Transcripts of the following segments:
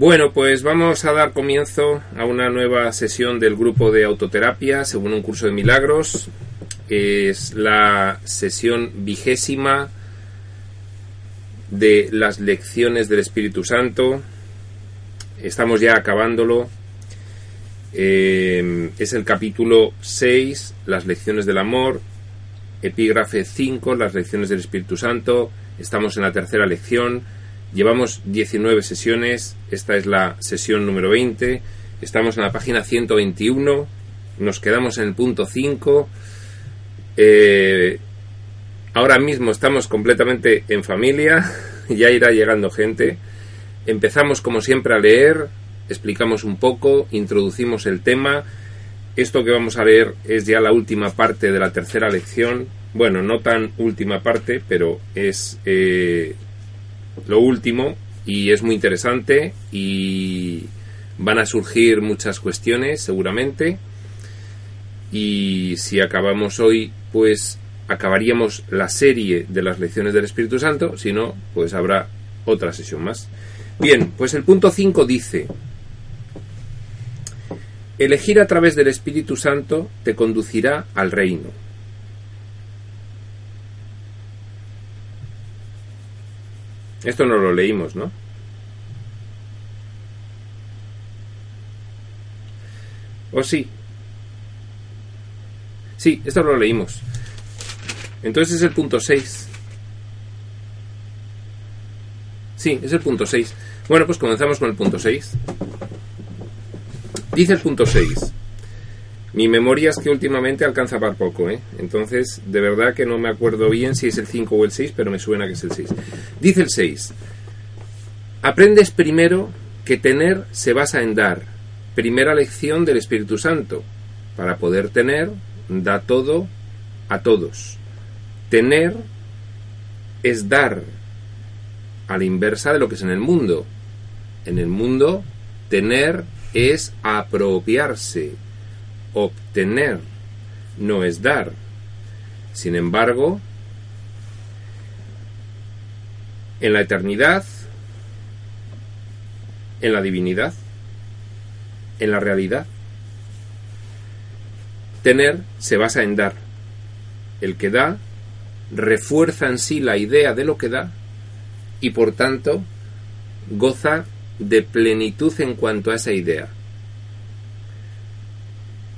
Bueno, pues vamos a dar comienzo a una nueva sesión del grupo de autoterapia según un curso de milagros. Es la sesión vigésima de las lecciones del Espíritu Santo. Estamos ya acabándolo. Eh, es el capítulo 6, las lecciones del amor. Epígrafe 5, las lecciones del Espíritu Santo. Estamos en la tercera lección Llevamos 19 sesiones, esta es la sesión número 20, estamos en la página 121, nos quedamos en el punto 5. Eh, ahora mismo estamos completamente en familia, ya irá llegando gente. Empezamos como siempre a leer, explicamos un poco, introducimos el tema. Esto que vamos a leer es ya la última parte de la tercera lección. Bueno, no tan última parte, pero es eh, lo último y es muy interesante y van a surgir muchas cuestiones seguramente y si acabamos hoy pues acabaríamos la serie de las lecciones del Espíritu Santo, si no pues habrá otra sesión más. Bien, pues el punto 5 dice, elegir a través del Espíritu Santo te conducirá al reino Esto no lo leímos, ¿no? ¿O sí? Sí, esto lo leímos. Entonces es el punto 6. Sí, es el punto 6. Bueno, pues comenzamos con el punto 6. Dice el punto 6. Mi memoria es que últimamente alcanza para poco, ¿eh? Entonces, de verdad que no me acuerdo bien si es el 5 o el 6, pero me suena que es el 6. Dice el 6. Aprendes primero que tener se basa en dar. Primera lección del Espíritu Santo. Para poder tener, da todo a todos. Tener es dar a la inversa de lo que es en el mundo. En el mundo, tener es apropiarse obtener, no es dar. Sin embargo, en la eternidad, en la divinidad, en la realidad, tener se basa en dar. El que da refuerza en sí la idea de lo que da y por tanto goza de plenitud en cuanto a esa idea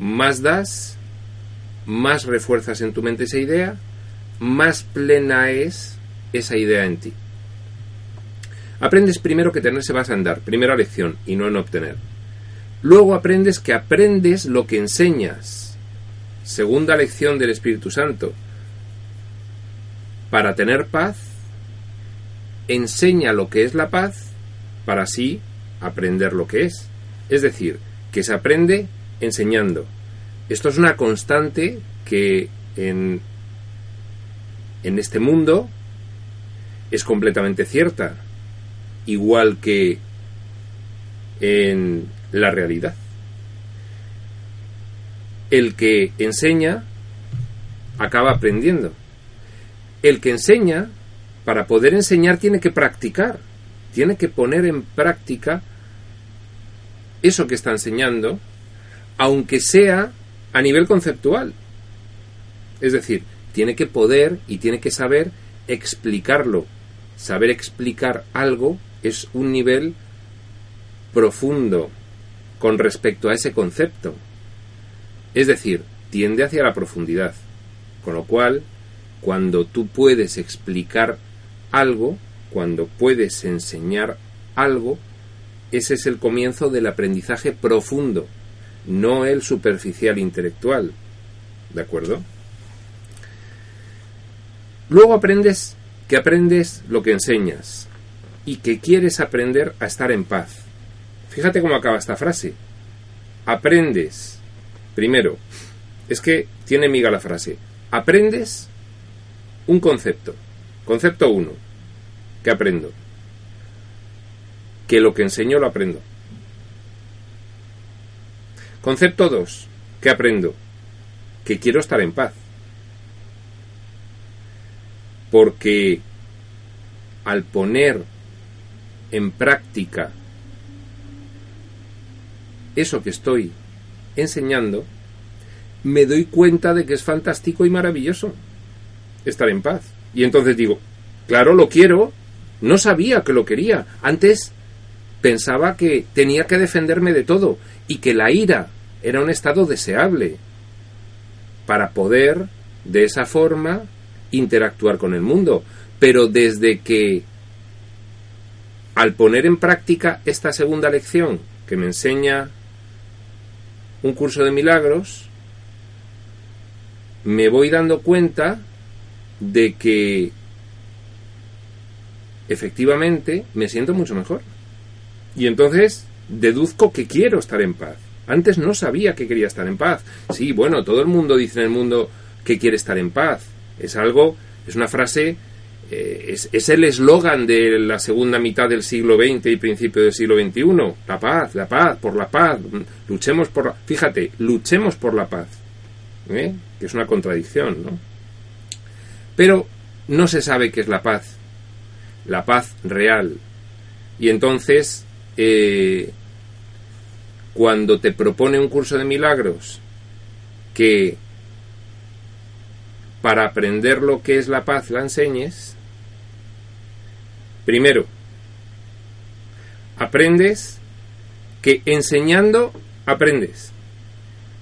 más das, más refuerzas en tu mente esa idea, más plena es esa idea en ti. Aprendes primero que tener se basa en dar, primera lección, y no en obtener. Luego aprendes que aprendes lo que enseñas, segunda lección del Espíritu Santo. Para tener paz, enseña lo que es la paz para así aprender lo que es. Es decir, que se aprende enseñando. Esto es una constante que en, en este mundo es completamente cierta, igual que en la realidad. El que enseña acaba aprendiendo. El que enseña, para poder enseñar, tiene que practicar, tiene que poner en práctica eso que está enseñando aunque sea a nivel conceptual. Es decir, tiene que poder y tiene que saber explicarlo. Saber explicar algo es un nivel profundo con respecto a ese concepto. Es decir, tiende hacia la profundidad. Con lo cual, cuando tú puedes explicar algo, cuando puedes enseñar algo, ese es el comienzo del aprendizaje profundo no el superficial intelectual. ¿De acuerdo? Luego aprendes que aprendes lo que enseñas y que quieres aprender a estar en paz. Fíjate cómo acaba esta frase. Aprendes. Primero, es que tiene miga la frase. Aprendes un concepto. Concepto 1. ¿Qué aprendo? Que lo que enseño lo aprendo. Concepto 2. ¿Qué aprendo? Que quiero estar en paz. Porque al poner en práctica eso que estoy enseñando, me doy cuenta de que es fantástico y maravilloso estar en paz. Y entonces digo, claro, lo quiero, no sabía que lo quería. Antes pensaba que tenía que defenderme de todo y que la ira era un estado deseable para poder, de esa forma, interactuar con el mundo. Pero desde que, al poner en práctica esta segunda lección que me enseña un curso de milagros, me voy dando cuenta de que efectivamente me siento mucho mejor. Y entonces deduzco que quiero estar en paz. Antes no sabía que quería estar en paz. Sí, bueno, todo el mundo dice en el mundo que quiere estar en paz. Es algo, es una frase, eh, es, es, el eslogan de la segunda mitad del siglo XX y principio del siglo XXI. La paz, la paz, por la paz. Luchemos por la... Fíjate, luchemos por la paz. ¿eh? Que es una contradicción, ¿no? Pero no se sabe qué es la paz. La paz real. Y entonces, eh, cuando te propone un curso de milagros que para aprender lo que es la paz la enseñes, primero, aprendes que enseñando aprendes.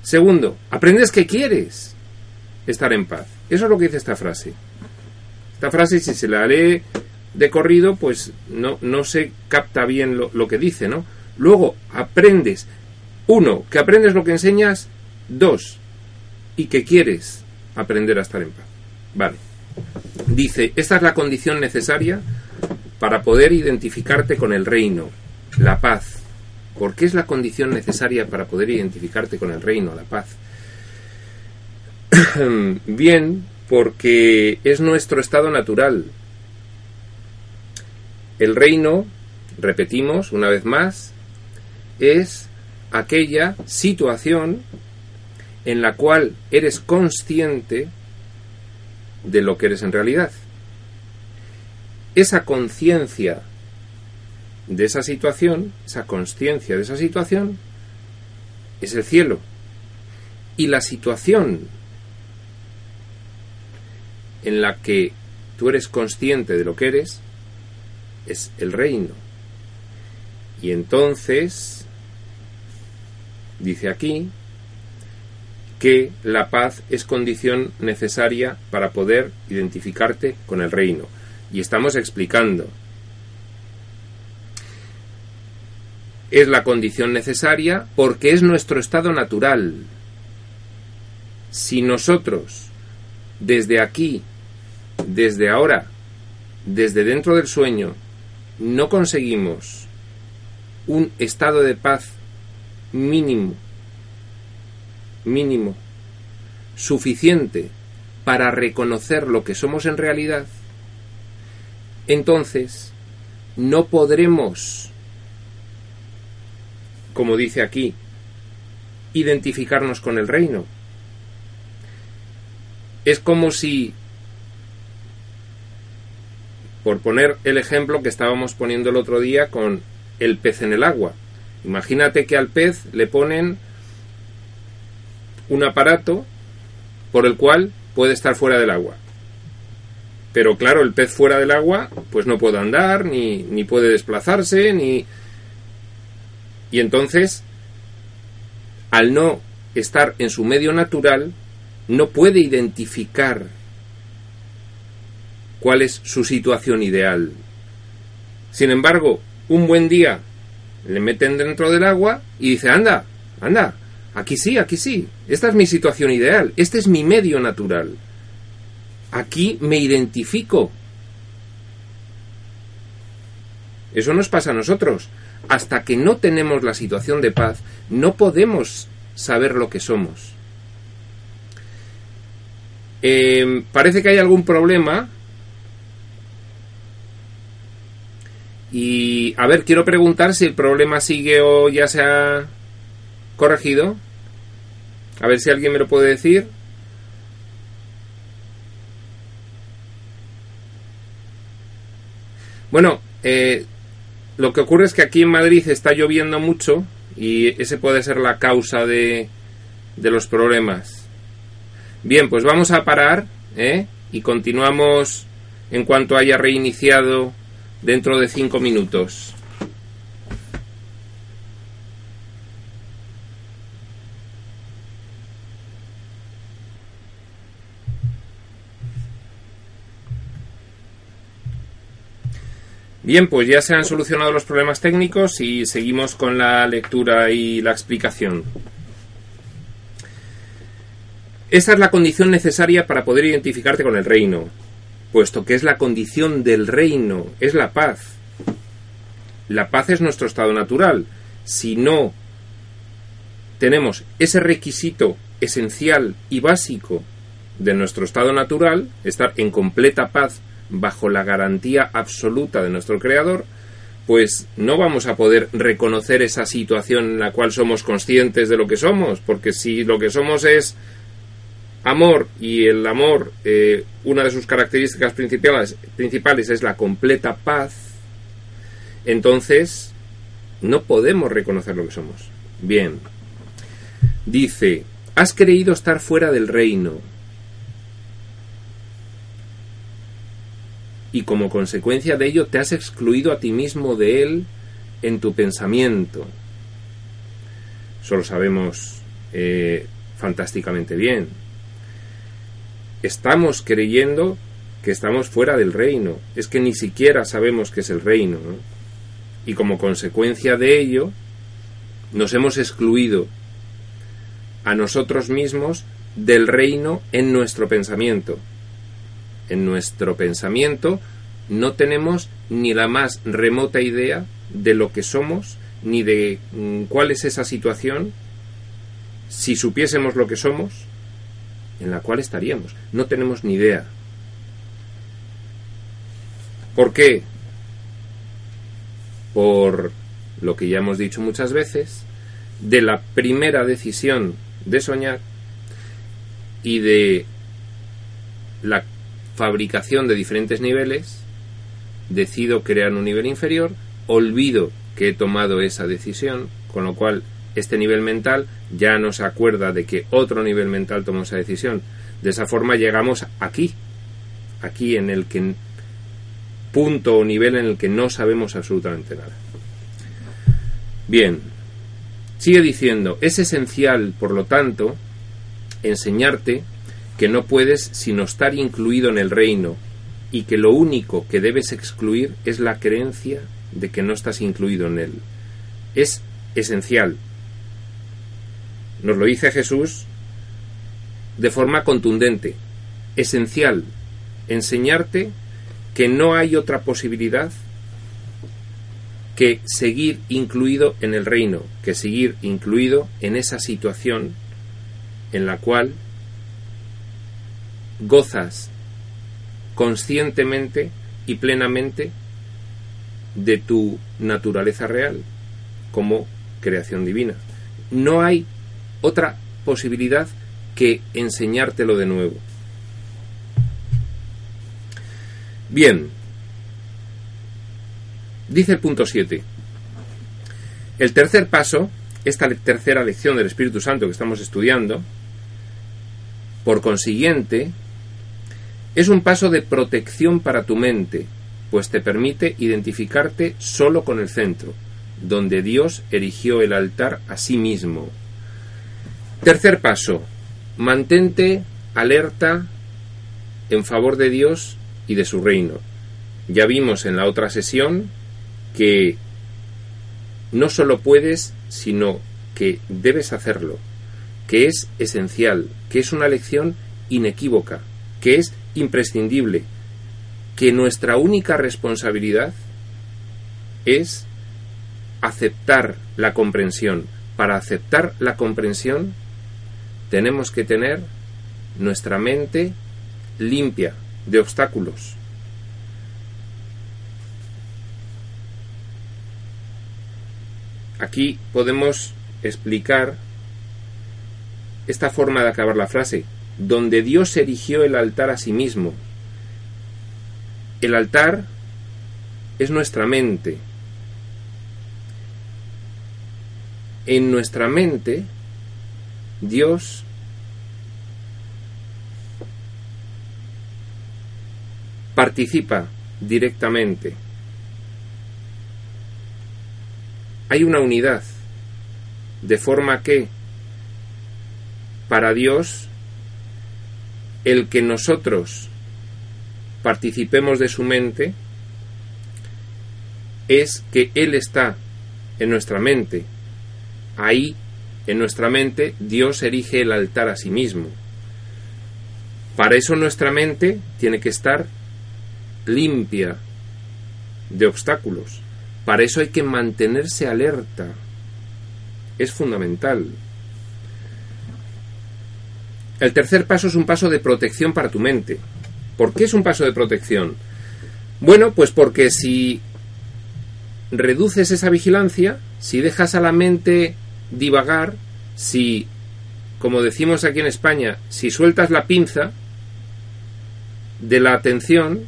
Segundo, aprendes que quieres estar en paz. Eso es lo que dice esta frase. Esta frase, si se la lee de corrido, pues no, no se capta bien lo, lo que dice, ¿no? Luego, aprendes. Uno, que aprendes lo que enseñas. Dos, y que quieres aprender a estar en paz. Vale. Dice, esta es la condición necesaria para poder identificarte con el reino, la paz. ¿Por qué es la condición necesaria para poder identificarte con el reino, la paz? Bien, porque es nuestro estado natural. El reino, repetimos una vez más, es aquella situación en la cual eres consciente de lo que eres en realidad. Esa conciencia de esa situación, esa conciencia de esa situación, es el cielo. Y la situación en la que tú eres consciente de lo que eres es el reino. Y entonces, dice aquí, que la paz es condición necesaria para poder identificarte con el reino. Y estamos explicando. Es la condición necesaria porque es nuestro estado natural. Si nosotros, desde aquí, desde ahora, desde dentro del sueño, no conseguimos un estado de paz mínimo mínimo suficiente para reconocer lo que somos en realidad, entonces no podremos, como dice aquí, identificarnos con el reino. Es como si, por poner el ejemplo que estábamos poniendo el otro día con el pez en el agua, imagínate que al pez le ponen un aparato por el cual puede estar fuera del agua. Pero claro, el pez fuera del agua pues no puede andar, ni, ni puede desplazarse, ni... Y entonces, al no estar en su medio natural, no puede identificar cuál es su situación ideal. Sin embargo, un buen día le meten dentro del agua y dice, anda, anda, Aquí sí, aquí sí. Esta es mi situación ideal. Este es mi medio natural. Aquí me identifico. Eso nos pasa a nosotros. Hasta que no tenemos la situación de paz, no podemos saber lo que somos. Eh, parece que hay algún problema. Y a ver, quiero preguntar si el problema sigue o ya se ha corregido. A ver si alguien me lo puede decir. Bueno, eh, lo que ocurre es que aquí en Madrid está lloviendo mucho y ese puede ser la causa de, de los problemas. Bien, pues vamos a parar ¿eh? y continuamos en cuanto haya reiniciado dentro de cinco minutos. Bien, pues ya se han solucionado los problemas técnicos y seguimos con la lectura y la explicación. Esa es la condición necesaria para poder identificarte con el reino, puesto que es la condición del reino, es la paz. La paz es nuestro estado natural. Si no tenemos ese requisito esencial y básico de nuestro estado natural, estar en completa paz bajo la garantía absoluta de nuestro Creador, pues no vamos a poder reconocer esa situación en la cual somos conscientes de lo que somos, porque si lo que somos es amor y el amor, eh, una de sus características principales, principales es la completa paz, entonces no podemos reconocer lo que somos. Bien, dice, has creído estar fuera del reino, y como consecuencia de ello te has excluido a ti mismo de él en tu pensamiento. Eso lo sabemos eh, fantásticamente bien. Estamos creyendo que estamos fuera del reino. Es que ni siquiera sabemos qué es el reino. Y como consecuencia de ello, nos hemos excluido a nosotros mismos del reino en nuestro pensamiento en nuestro pensamiento no tenemos ni la más remota idea de lo que somos, ni de mm, cuál es esa situación, si supiésemos lo que somos, en la cual estaríamos. No tenemos ni idea. ¿Por qué? Por lo que ya hemos dicho muchas veces, de la primera decisión de soñar y de la fabricación de diferentes niveles, decido crear un nivel inferior, olvido que he tomado esa decisión, con lo cual este nivel mental ya no se acuerda de que otro nivel mental tomó esa decisión. De esa forma llegamos aquí, aquí en el que punto o nivel en el que no sabemos absolutamente nada. Bien, sigue diciendo, es esencial, por lo tanto, enseñarte que no puedes sino estar incluido en el reino y que lo único que debes excluir es la creencia de que no estás incluido en él. Es esencial. Nos lo dice Jesús de forma contundente. Esencial. Enseñarte que no hay otra posibilidad que seguir incluido en el reino, que seguir incluido en esa situación en la cual gozas conscientemente y plenamente de tu naturaleza real como creación divina. No hay otra posibilidad que enseñártelo de nuevo. Bien, dice el punto 7. El tercer paso, esta tercera lección del Espíritu Santo que estamos estudiando, por consiguiente, es un paso de protección para tu mente, pues te permite identificarte solo con el centro, donde Dios erigió el altar a sí mismo. Tercer paso, mantente alerta en favor de Dios y de su reino. Ya vimos en la otra sesión que no solo puedes, sino que debes hacerlo, que es esencial, que es una lección inequívoca, que es imprescindible que nuestra única responsabilidad es aceptar la comprensión. Para aceptar la comprensión tenemos que tener nuestra mente limpia de obstáculos. Aquí podemos explicar esta forma de acabar la frase donde Dios erigió el altar a sí mismo. El altar es nuestra mente. en nuestra mente Dios participa directamente. Hay una unidad, de forma que para Dios el que nosotros participemos de su mente es que Él está en nuestra mente. Ahí, en nuestra mente, Dios erige el altar a sí mismo. Para eso nuestra mente tiene que estar limpia de obstáculos. Para eso hay que mantenerse alerta. Es fundamental. El tercer paso es un paso de protección para tu mente. ¿Por qué es un paso de protección? Bueno, pues porque si reduces esa vigilancia, si dejas a la mente divagar, si, como decimos aquí en España, si sueltas la pinza de la atención,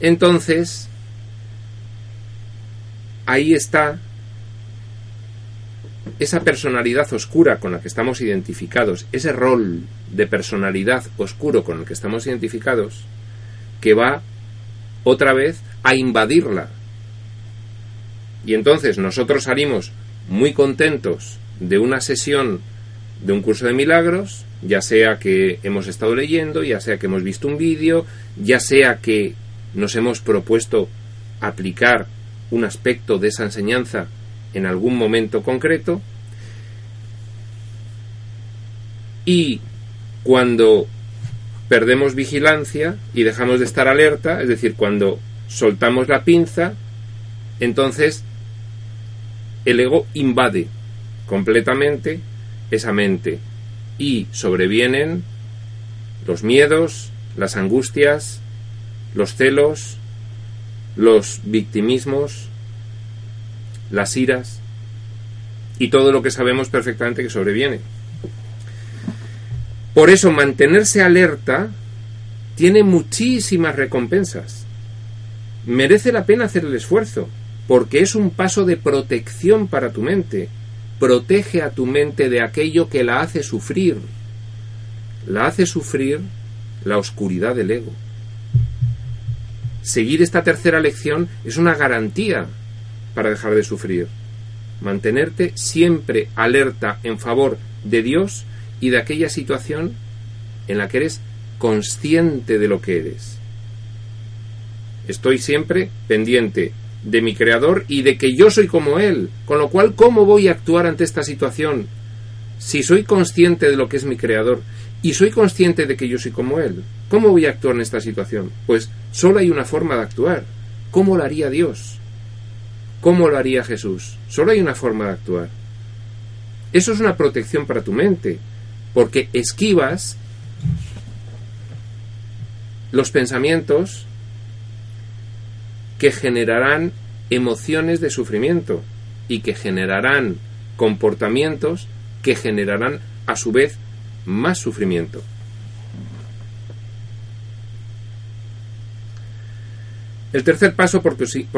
entonces ahí está esa personalidad oscura con la que estamos identificados, ese rol de personalidad oscuro con el que estamos identificados, que va otra vez a invadirla. Y entonces nosotros salimos muy contentos de una sesión de un curso de milagros, ya sea que hemos estado leyendo, ya sea que hemos visto un vídeo, ya sea que nos hemos propuesto aplicar un aspecto de esa enseñanza en algún momento concreto. Y cuando perdemos vigilancia y dejamos de estar alerta, es decir, cuando soltamos la pinza, entonces el ego invade completamente esa mente y sobrevienen los miedos, las angustias, los celos, los victimismos, las iras y todo lo que sabemos perfectamente que sobreviene. Por eso mantenerse alerta tiene muchísimas recompensas. Merece la pena hacer el esfuerzo, porque es un paso de protección para tu mente. Protege a tu mente de aquello que la hace sufrir. La hace sufrir la oscuridad del ego. Seguir esta tercera lección es una garantía para dejar de sufrir. Mantenerte siempre alerta en favor de Dios y de aquella situación en la que eres consciente de lo que eres. Estoy siempre pendiente de mi Creador y de que yo soy como Él, con lo cual, ¿cómo voy a actuar ante esta situación? Si soy consciente de lo que es mi Creador y soy consciente de que yo soy como Él, ¿cómo voy a actuar en esta situación? Pues solo hay una forma de actuar. ¿Cómo lo haría Dios? ¿Cómo lo haría Jesús? Solo hay una forma de actuar. Eso es una protección para tu mente, porque esquivas los pensamientos que generarán emociones de sufrimiento y que generarán comportamientos que generarán a su vez más sufrimiento. El tercer paso, por,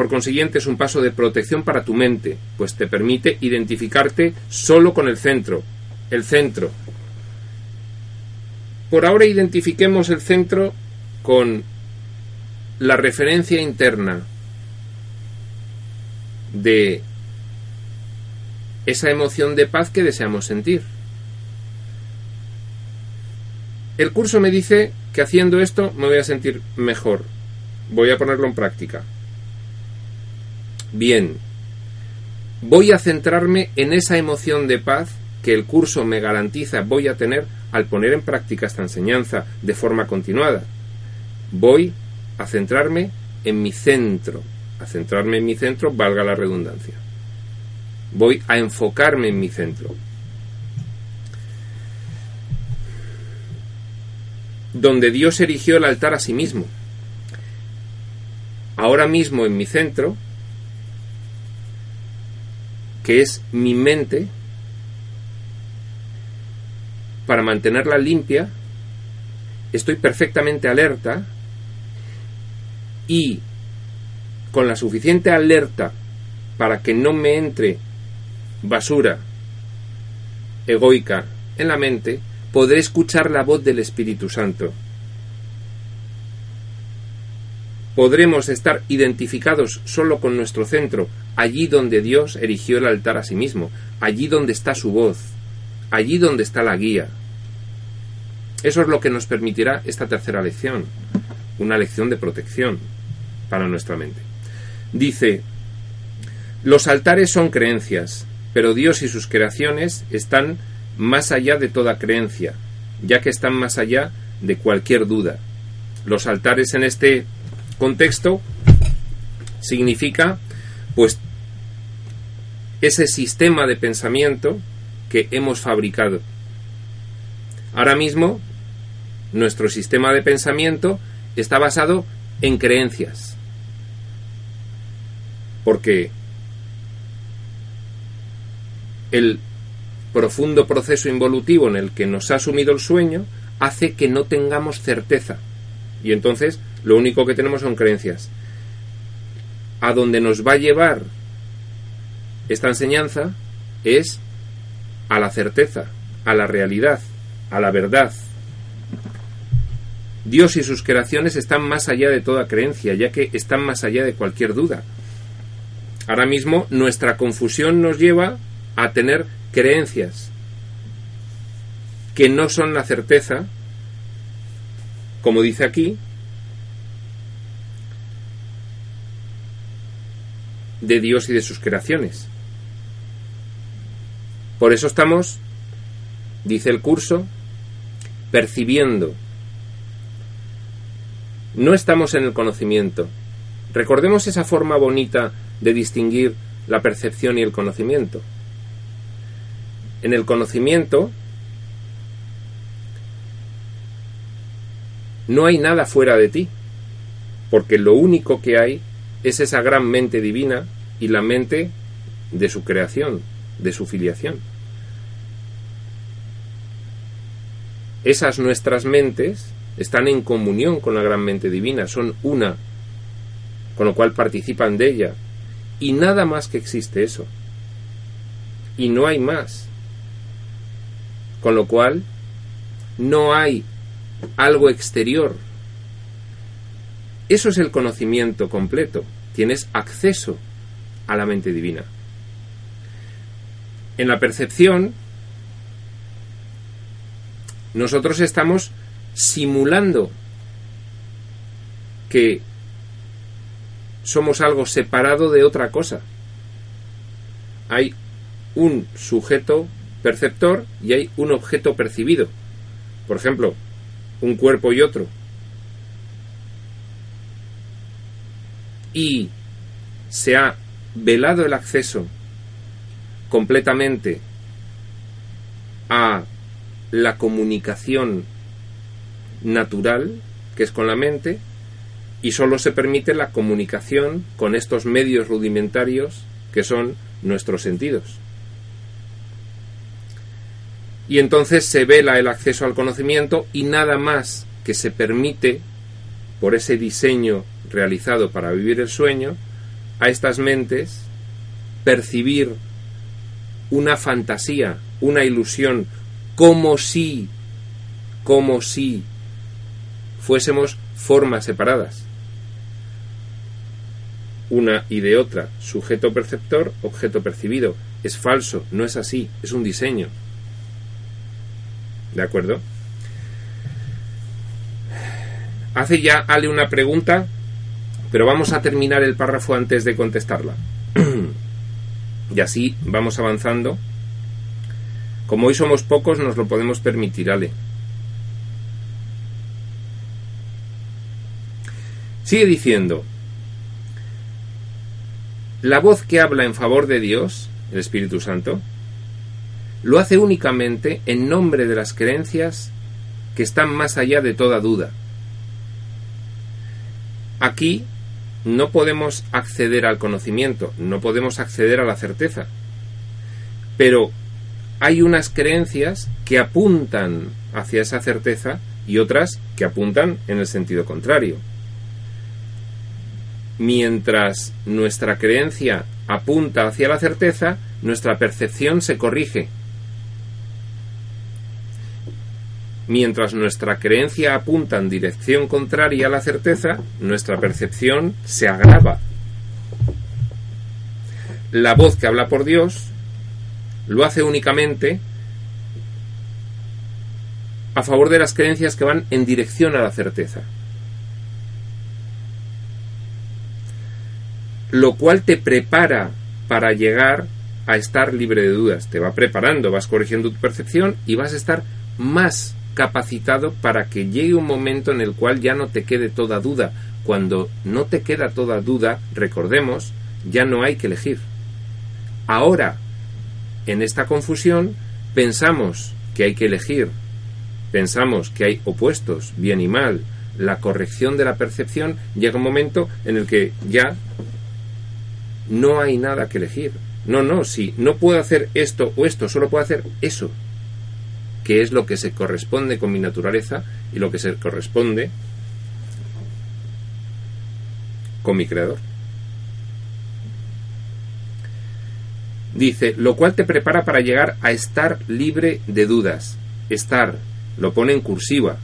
consiguiente, es un paso de protección para tu mente, pues te permite identificarte solo con el centro. El centro. Por ahora identifiquemos el centro con la referencia interna de esa emoción de paz que deseamos sentir. El curso me dice que haciendo esto me voy a sentir mejor. Voy a ponerlo en práctica. Bien, voy a centrarme en esa emoción de paz que el curso me garantiza voy a tener al poner en práctica esta enseñanza de forma continuada. Voy a centrarme en mi centro. Centrarme en mi centro, valga la redundancia. Voy a enfocarme en mi centro. donde Dios erigió el altar a sí mismo. Ahora mismo en mi centro, que es mi mente, para mantenerla limpia, estoy perfectamente alerta y con la suficiente alerta para que no me entre basura egoica en la mente, podré escuchar la voz del Espíritu Santo. Podremos estar identificados solo con nuestro centro, allí donde Dios erigió el altar a sí mismo, allí donde está su voz, allí donde está la guía. Eso es lo que nos permitirá esta tercera lección, una lección de protección para nuestra mente. Dice, los altares son creencias, pero Dios y sus creaciones están más allá de toda creencia, ya que están más allá de cualquier duda. Los altares en este contexto significa pues ese sistema de pensamiento que hemos fabricado. Ahora mismo nuestro sistema de pensamiento está basado en creencias. Porque el profundo proceso involutivo en el que nos ha sumido el sueño hace que no tengamos certeza. Y entonces lo único que tenemos son creencias. A donde nos va a llevar esta enseñanza es a la certeza, a la realidad, a la verdad. Dios y sus creaciones están más allá de toda creencia, ya que están más allá de cualquier duda. Ahora mismo nuestra confusión nos lleva a tener creencias que no son la certeza, como dice aquí, de Dios y de sus creaciones. Por eso estamos, dice el curso, percibiendo. No estamos en el conocimiento. Recordemos esa forma bonita de distinguir la percepción y el conocimiento en el conocimiento no hay nada fuera de ti, porque lo único que hay es esa gran mente divina y la mente de su creación, de su filiación. Esas nuestras mentes están en comunión con la gran mente divina, son una, con lo cual participan de ella, y nada más que existe eso. Y no hay más. Con lo cual, no hay algo exterior. Eso es el conocimiento completo. Tienes acceso a la mente divina. En la percepción, nosotros estamos simulando que somos algo separado de otra cosa. Hay un sujeto perceptor y hay un objeto percibido. Por ejemplo, un cuerpo y otro. Y se ha velado el acceso completamente a la comunicación natural, que es con la mente, y solo se permite la comunicación con estos medios rudimentarios que son nuestros sentidos y entonces se vela el acceso al conocimiento y nada más que se permite, por ese diseño realizado para vivir el sueño, a estas mentes percibir una fantasía, una ilusión, como si, como si fuésemos formas separadas. Una y de otra, sujeto perceptor, objeto percibido. Es falso, no es así, es un diseño. ¿De acuerdo? Hace ya Ale una pregunta, pero vamos a terminar el párrafo antes de contestarla. y así vamos avanzando. Como hoy somos pocos, nos lo podemos permitir, Ale. Sigue diciendo, la voz que habla en favor de Dios, el Espíritu Santo, lo hace únicamente en nombre de las creencias que están más allá de toda duda. Aquí no podemos acceder al conocimiento, no podemos acceder a la certeza, pero hay unas creencias que apuntan hacia esa certeza y otras que apuntan en el sentido contrario. Mientras nuestra creencia apunta hacia la certeza, nuestra percepción se corrige. Mientras nuestra creencia apunta en dirección contraria a la certeza, nuestra percepción se agrava. La voz que habla por Dios lo hace únicamente a favor de las creencias que van en dirección a la certeza. Lo cual te prepara para llegar a estar libre de dudas. Te va preparando, vas corrigiendo tu percepción y vas a estar más capacitado para que llegue un momento en el cual ya no te quede toda duda. Cuando no te queda toda duda, recordemos, ya no hay que elegir. Ahora, en esta confusión, pensamos que hay que elegir, pensamos que hay opuestos, bien y mal, la corrección de la percepción, llega un momento en el que ya no hay nada que elegir. No, no, si no puedo hacer esto o esto, solo puedo hacer eso, que es lo que se corresponde con mi naturaleza y lo que se corresponde con mi creador. Dice, lo cual te prepara para llegar a estar libre de dudas. Estar, lo pone en cursiva.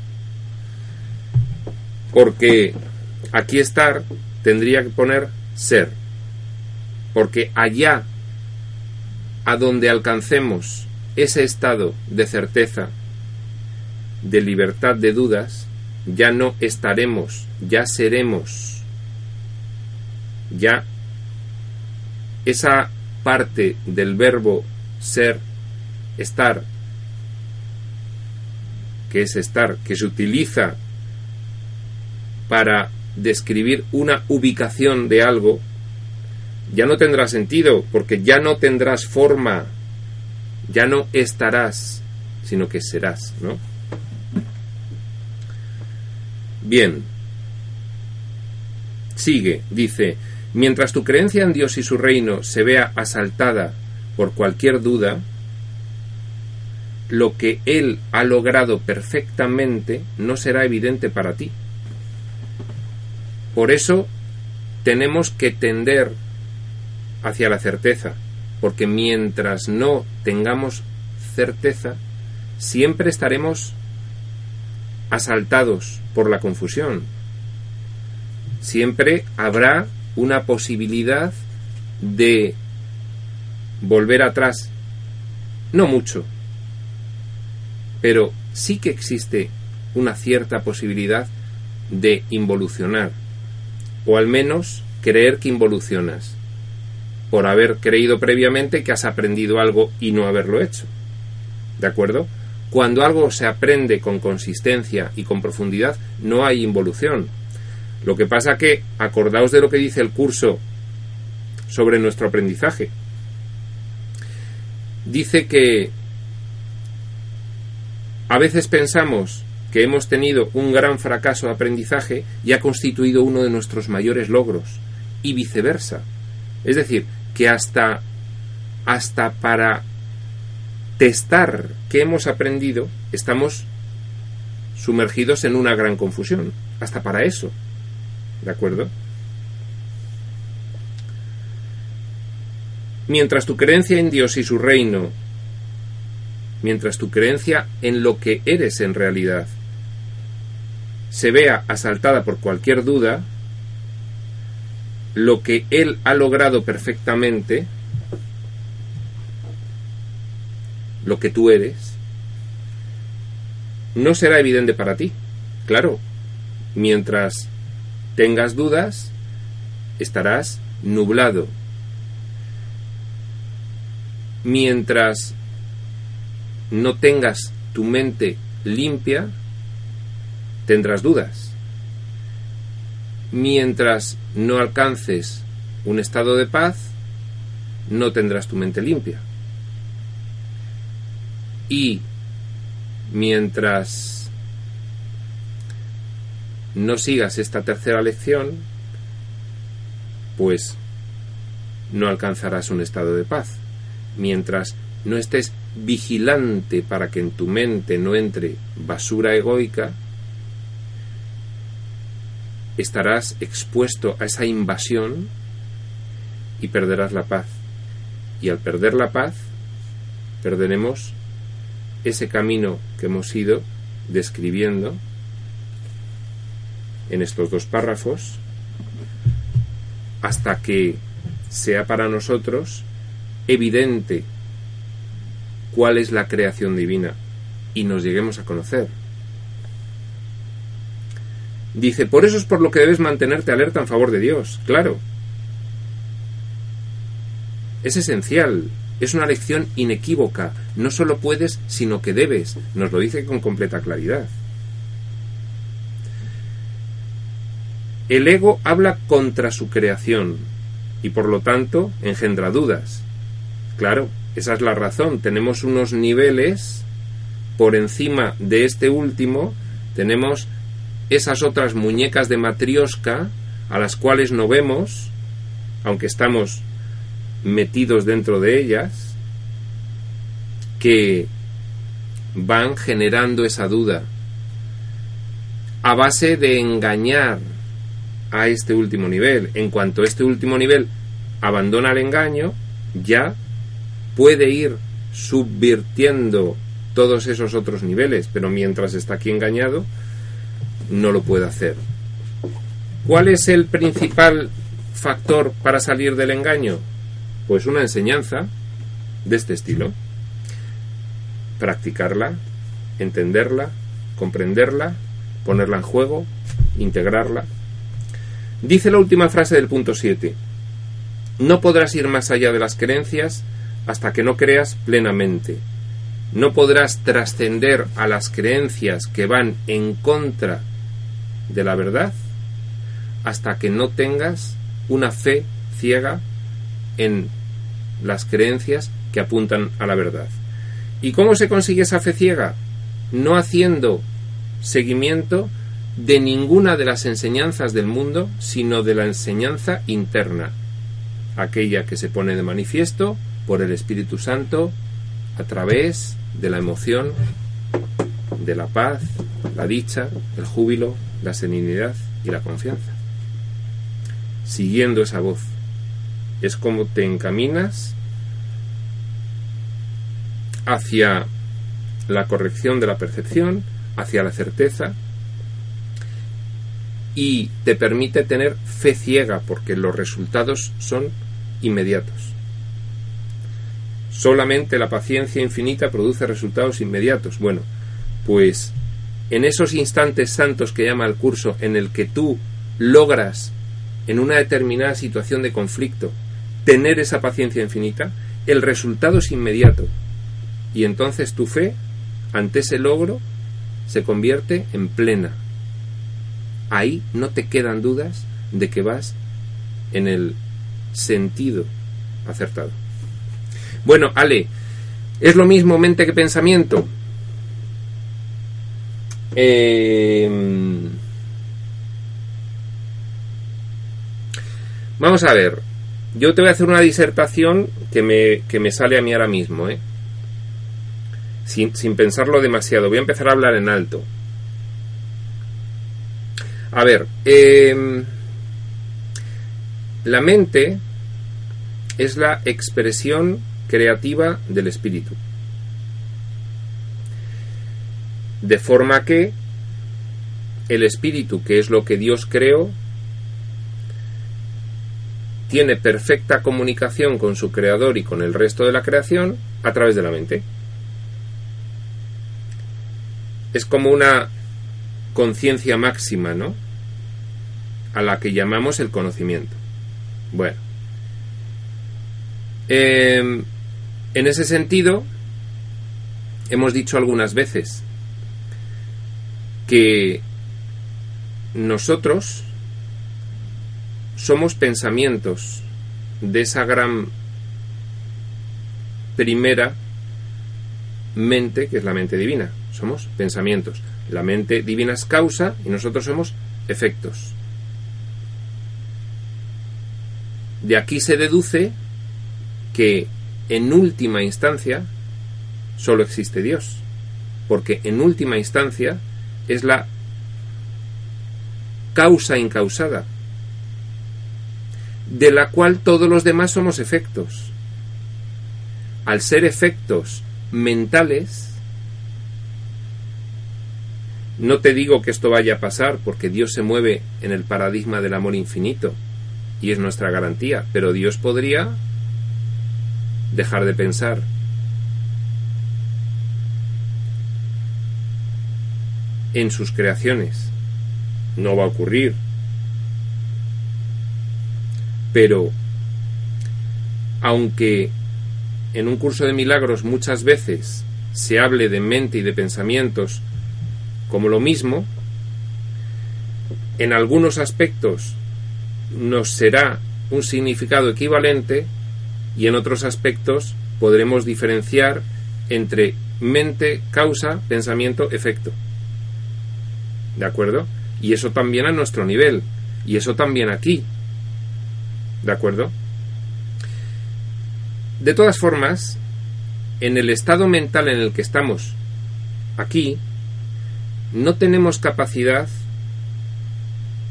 Porque aquí estar tendría que poner ser. Porque allá a donde alcancemos ese estado de certeza, de libertad de dudas, ya no estaremos, ya seremos. Ya esa parte del verbo ser, estar, que es estar, que se utiliza para describir una ubicación de algo, ya no tendrá sentido, porque ya no tendrás forma, ya no estarás, sino que serás, ¿no? Bien. Sigue, dice, Mientras tu creencia en Dios y su reino se vea asaltada por cualquier duda, lo que Él ha logrado perfectamente no será evidente para ti. Por eso tenemos que tender hacia la certeza, porque mientras no tengamos certeza, siempre estaremos asaltados por la confusión. Siempre habrá una posibilidad de volver atrás. No mucho, pero sí que existe una cierta posibilidad de involucionar, o al menos creer que involucionas, por haber creído previamente que has aprendido algo y no haberlo hecho. ¿De acuerdo? Cuando algo se aprende con consistencia y con profundidad, no hay involución, lo que pasa que, acordaos de lo que dice el curso sobre nuestro aprendizaje. Dice que a veces pensamos que hemos tenido un gran fracaso de aprendizaje y ha constituido uno de nuestros mayores logros, y viceversa. Es decir, que hasta, hasta para testar qué hemos aprendido, estamos sumergidos en una gran confusión. Hasta para eso. ¿De acuerdo? Mientras tu creencia en Dios y su reino, mientras tu creencia en lo que eres en realidad se vea asaltada por cualquier duda, lo que Él ha logrado perfectamente, lo que tú eres, no será evidente para ti. Claro, mientras tengas dudas, estarás nublado. Mientras no tengas tu mente limpia, tendrás dudas. Mientras no alcances un estado de paz, no tendrás tu mente limpia. Y mientras no sigas esta tercera lección, pues no alcanzarás un estado de paz. Mientras no estés vigilante para que en tu mente no entre basura egoica, estarás expuesto a esa invasión y perderás la paz. Y al perder la paz, perderemos ese camino que hemos ido describiendo en estos dos párrafos hasta que sea para nosotros evidente cuál es la creación divina y nos lleguemos a conocer. Dice, por eso es por lo que debes mantenerte alerta en favor de Dios, claro. Es esencial, es una lección inequívoca, no solo puedes, sino que debes, nos lo dice con completa claridad. El ego habla contra su creación y por lo tanto engendra dudas. Claro, esa es la razón. Tenemos unos niveles por encima de este último, tenemos esas otras muñecas de matrioska a las cuales no vemos, aunque estamos metidos dentro de ellas, que van generando esa duda a base de engañar a este último nivel. En cuanto este último nivel abandona el engaño, ya puede ir subvirtiendo todos esos otros niveles, pero mientras está aquí engañado, no lo puede hacer. ¿Cuál es el principal factor para salir del engaño? Pues una enseñanza de este estilo. Practicarla, entenderla, comprenderla, ponerla en juego, integrarla. Dice la última frase del punto 7. No podrás ir más allá de las creencias hasta que no creas plenamente. No podrás trascender a las creencias que van en contra de la verdad hasta que no tengas una fe ciega en las creencias que apuntan a la verdad. ¿Y cómo se consigue esa fe ciega? No haciendo seguimiento de ninguna de las enseñanzas del mundo, sino de la enseñanza interna, aquella que se pone de manifiesto por el Espíritu Santo a través de la emoción, de la paz, la dicha, el júbilo, la serenidad y la confianza. Siguiendo esa voz. Es como te encaminas hacia la corrección de la percepción, hacia la certeza, y te permite tener fe ciega porque los resultados son inmediatos. Solamente la paciencia infinita produce resultados inmediatos. Bueno, pues en esos instantes santos que llama el curso, en el que tú logras, en una determinada situación de conflicto, tener esa paciencia infinita, el resultado es inmediato. Y entonces tu fe, ante ese logro, se convierte en plena. Ahí no te quedan dudas de que vas en el sentido acertado. Bueno, Ale, ¿es lo mismo mente que pensamiento? Em, vamos a ver. Yo te voy a hacer una disertación que me, que me sale a mí ahora mismo, ¿eh? sin, sin pensarlo demasiado. Voy a empezar a hablar en alto. A ver, em, la mente es la expresión creativa del espíritu. De forma que el espíritu, que es lo que Dios creó, tiene perfecta comunicación con su creador y con el resto de la creación a través de la mente. Es como una conciencia máxima, ¿no? A la que llamamos el conocimiento. Bueno. Eh, en ese sentido, hemos dicho algunas veces que nosotros somos pensamientos de esa gran primera mente que es la mente divina. Somos pensamientos. La mente divina es causa y nosotros somos efectos. De aquí se deduce que en última instancia solo existe Dios, porque en última instancia es la causa incausada, de la cual todos los demás somos efectos. al ser efectos mentales, no te digo que esto vaya a pasar porque Dios se mueve en el paradigma del amor infinito y es nuestra garantía, pero Dios podría dejar de pensar. En sus creaciones. No va a ocurrir. Pero, aunque en un curso de milagros muchas veces se hable de mente y de pensamientos como lo mismo, en algunos aspectos nos será un significado equivalente y en otros aspectos podremos diferenciar entre mente, causa, pensamiento, efecto. ¿De acuerdo? Y eso también a nuestro nivel. Y eso también aquí. ¿De acuerdo? De todas formas, en el estado mental en el que estamos aquí, no tenemos capacidad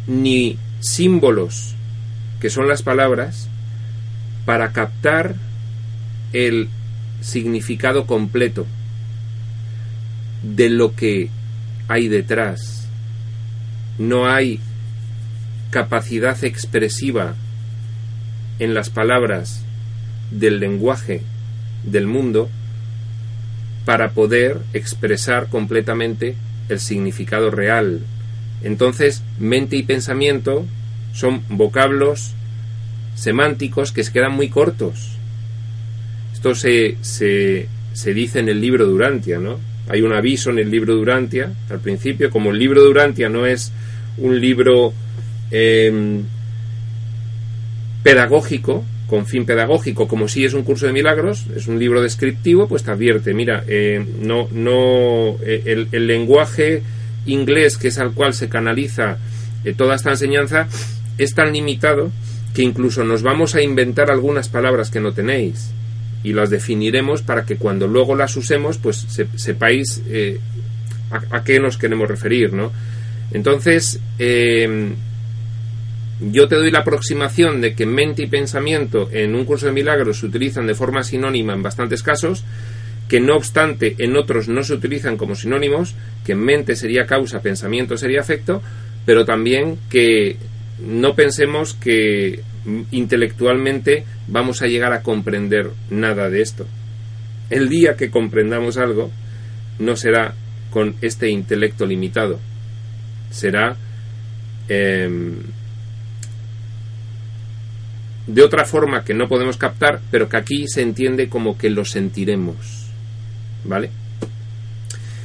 ni símbolos, que son las palabras, para captar el significado completo de lo que hay detrás. No hay capacidad expresiva en las palabras del lenguaje del mundo para poder expresar completamente el significado real. Entonces, mente y pensamiento son vocablos semánticos que se quedan muy cortos. Esto se, se, se dice en el libro Durantia, ¿no? Hay un aviso en el libro Durantia, al principio, como el libro Durantia no es un libro em, pedagógico, con fin pedagógico, como si es un curso de milagros, es un libro descriptivo, pues te advierte, mira, eh, no, no, eh, el, lenguaje inglés que es al cual se canaliza eh, toda esta enseñanza es tan limitado que incluso nos vamos a inventar algunas palabras que no tenéis y las definiremos para que cuando luego las usemos, pues sepáis a, a, qué nos queremos referir, ¿no? Entonces, yo te doy la aproximación de que mente y pensamiento en un curso de milagros se utilizan de forma sinónima en bastantes casos, que no obstante en otros no se utilizan como sinónimos, que mente sería causa, pensamiento sería afecto, pero también que no pensemos que intelectualmente vamos a llegar a comprender nada de esto. El día que comprendamos algo no será con este intelecto limitado, será em, de otra forma que no podemos captar, pero que aquí se entiende como que lo sentiremos. ¿Vale?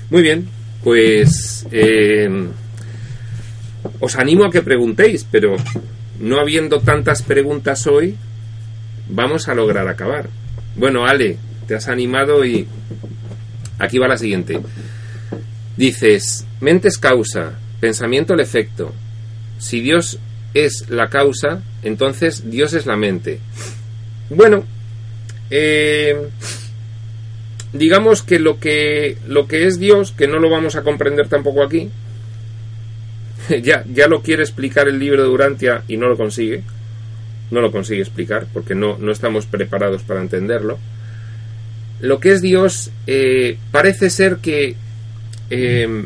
Muy bien, pues eh, os animo a que preguntéis, pero no habiendo tantas preguntas hoy, vamos a lograr acabar. Bueno, Ale, te has animado y aquí va la siguiente. Dices, mente es causa, pensamiento el efecto. Si Dios es la causa, entonces Dios es la mente. Bueno, eh, digamos que lo, que lo que es Dios, que no lo vamos a comprender tampoco aquí, ya, ya lo quiere explicar el libro de Durantia y no lo consigue, no lo consigue explicar porque no, no estamos preparados para entenderlo. Lo que es Dios eh, parece ser que, eh,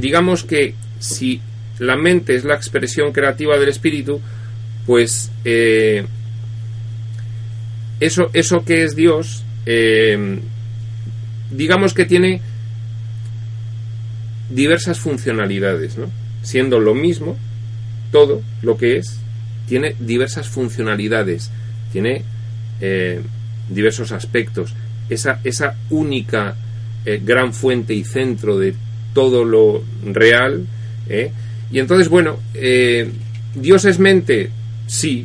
digamos que si la mente es la expresión creativa del espíritu, pues eh, eso, eso que es Dios, eh, digamos que tiene diversas funcionalidades, ¿no? Siendo lo mismo, todo lo que es, tiene diversas funcionalidades, tiene eh, diversos aspectos. Esa, esa única gran fuente y centro de todo lo real, ¿eh? Y entonces, bueno, eh, Dios es mente, sí.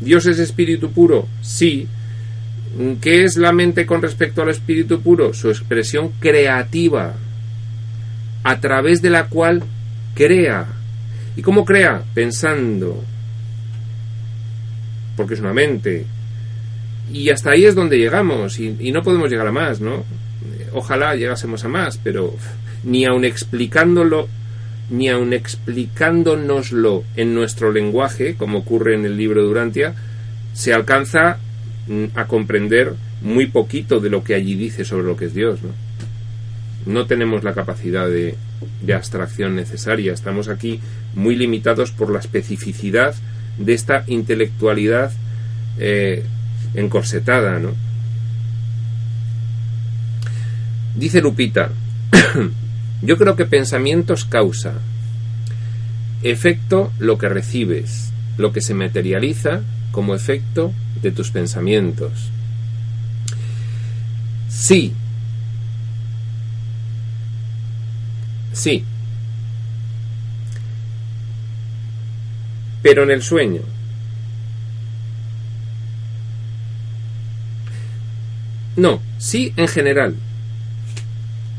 Dios es espíritu puro, sí. ¿Qué es la mente con respecto al espíritu puro? Su expresión creativa, a través de la cual crea. ¿Y cómo crea? Pensando. Porque es una mente. Y hasta ahí es donde llegamos, y, y no podemos llegar a más, ¿no? Ojalá llegásemos a más, pero ni aun explicándolo ni aun explicándonoslo en nuestro lenguaje, como ocurre en el libro de Durantia, se alcanza mm, a comprender muy poquito de lo que allí dice sobre lo que es Dios, ¿no? No tenemos la capacidad de, de abstracción necesaria. Estamos aquí muy limitados por la especificidad de esta intelectualidad eh, encorsetada, ¿no? Dice Lupita, yo creo que pensamientos causa, efecto lo que recibes, lo que se materializa como efecto de tus pensamientos. Sí. Sí. Pero en el sueño. No, sí en general.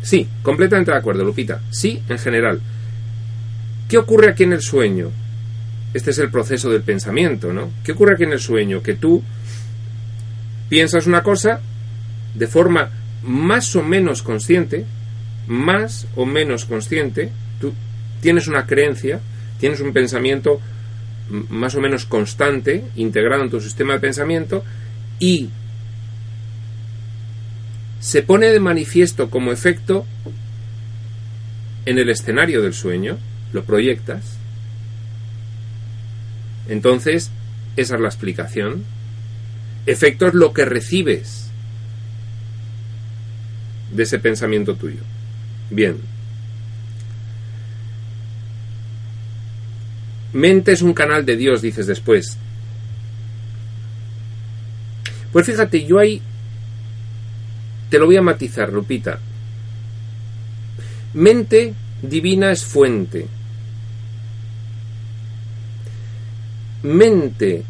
Sí, completamente de acuerdo, Lupita. Sí en general. ¿Qué ocurre aquí en el sueño? Este es el proceso del pensamiento, ¿no? ¿Qué ocurre aquí en el sueño? Que tú piensas una cosa de forma más o menos consciente, más o menos consciente, tú tienes una creencia, tienes un pensamiento más o menos constante, integrado en tu sistema de pensamiento, y se pone de manifiesto como efecto en el escenario del sueño, lo proyectas, entonces esa es la explicación. Efecto es lo que recibes de ese pensamiento tuyo. Bien. Mente es un canal de Dios, dices después. Pues fíjate, yo ahí te lo voy a matizar, Lupita. Mente divina es fuente. Mente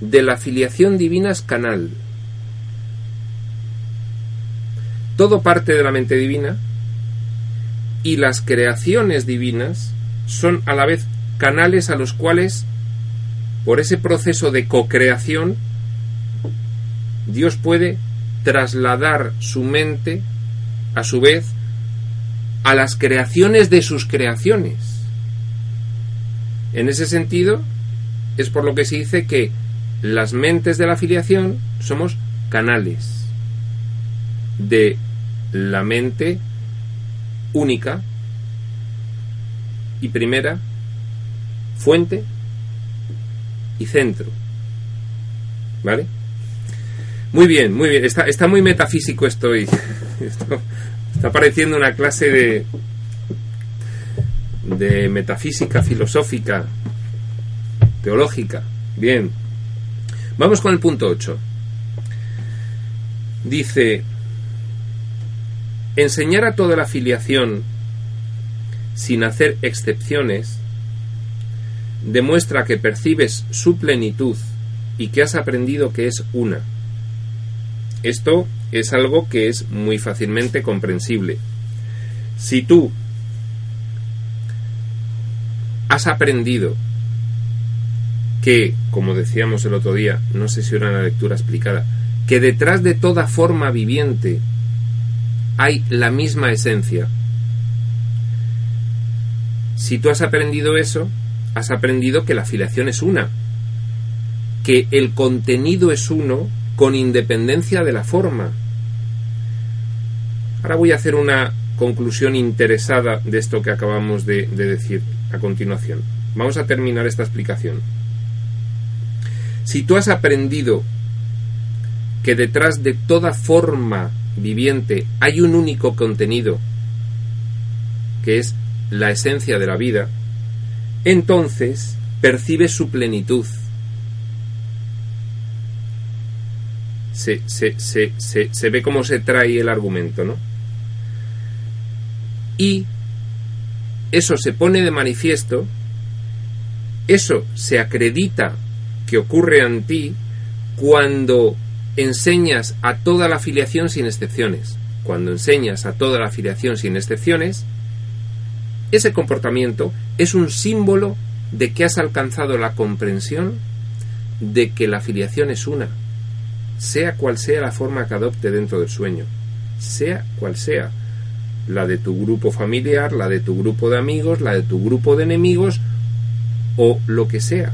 de la filiación divina es canal. Todo parte de la mente divina y las creaciones divinas son a la vez canales a los cuales, por ese proceso de co-creación, Dios puede trasladar su mente, a su vez, a las creaciones de sus creaciones. En ese sentido, es por lo que se dice que las mentes de la filiación somos canales de la mente única y primera, fuente y centro. ¿Vale? Muy bien, muy bien. Está, muy metafísico esto y está pareciendo una clase de, de metafísica filosófica, teológica. Bien. Vamos con el punto 8. Dice, enseñar a toda la filiación sin hacer excepciones demuestra que percibes su plenitud y que has aprendido que es una. Esto es algo que es muy fácilmente comprensible. Si tú has aprendido que, como decíamos el otro día, no sé si era una lectura explicada, que detrás de toda forma viviente hay la misma esencia. Si tú has aprendido eso, has aprendido que la filiación es una, que el contenido es uno con independencia de la forma. Ahora voy a hacer una conclusión interesada de esto que acabamos de, decir a continuación. Vamos a terminar esta explicación. Si tú has aprendido que detrás de toda forma viviente hay un único contenido, que es la esencia de la vida, entonces percibes su plenitud se, se, se, ve cómo se trae el argumento, ¿no? Y eso se pone de manifiesto, eso se acredita que ocurre en ti cuando enseñas a toda la afiliación sin excepciones. Cuando enseñas a toda la afiliación sin excepciones, ese comportamiento es un símbolo de que has alcanzado la comprensión de que la afiliación es una, sea cual sea la forma que adopte dentro del sueño, sea cual sea, la de tu grupo familiar, la de tu grupo de amigos, la de tu grupo de enemigos, o lo que sea,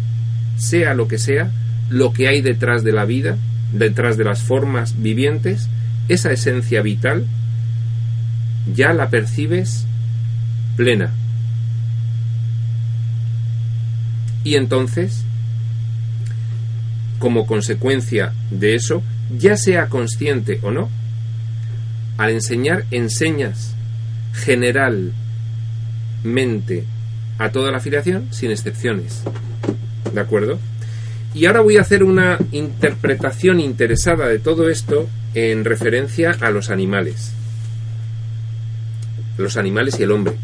sea lo que sea, lo que hay detrás de la vida, detrás de las formas vivientes, esa esencia vital ya la percibes plena. Y entonces, como consecuencia de eso, ya sea consciente o no, al enseñar enseñas generalmente a toda la afiliación sin excepciones. ¿De acuerdo? Y ahora voy a hacer una interpretación interesada de todo esto en referencia a los animales. Los animales y el hombre.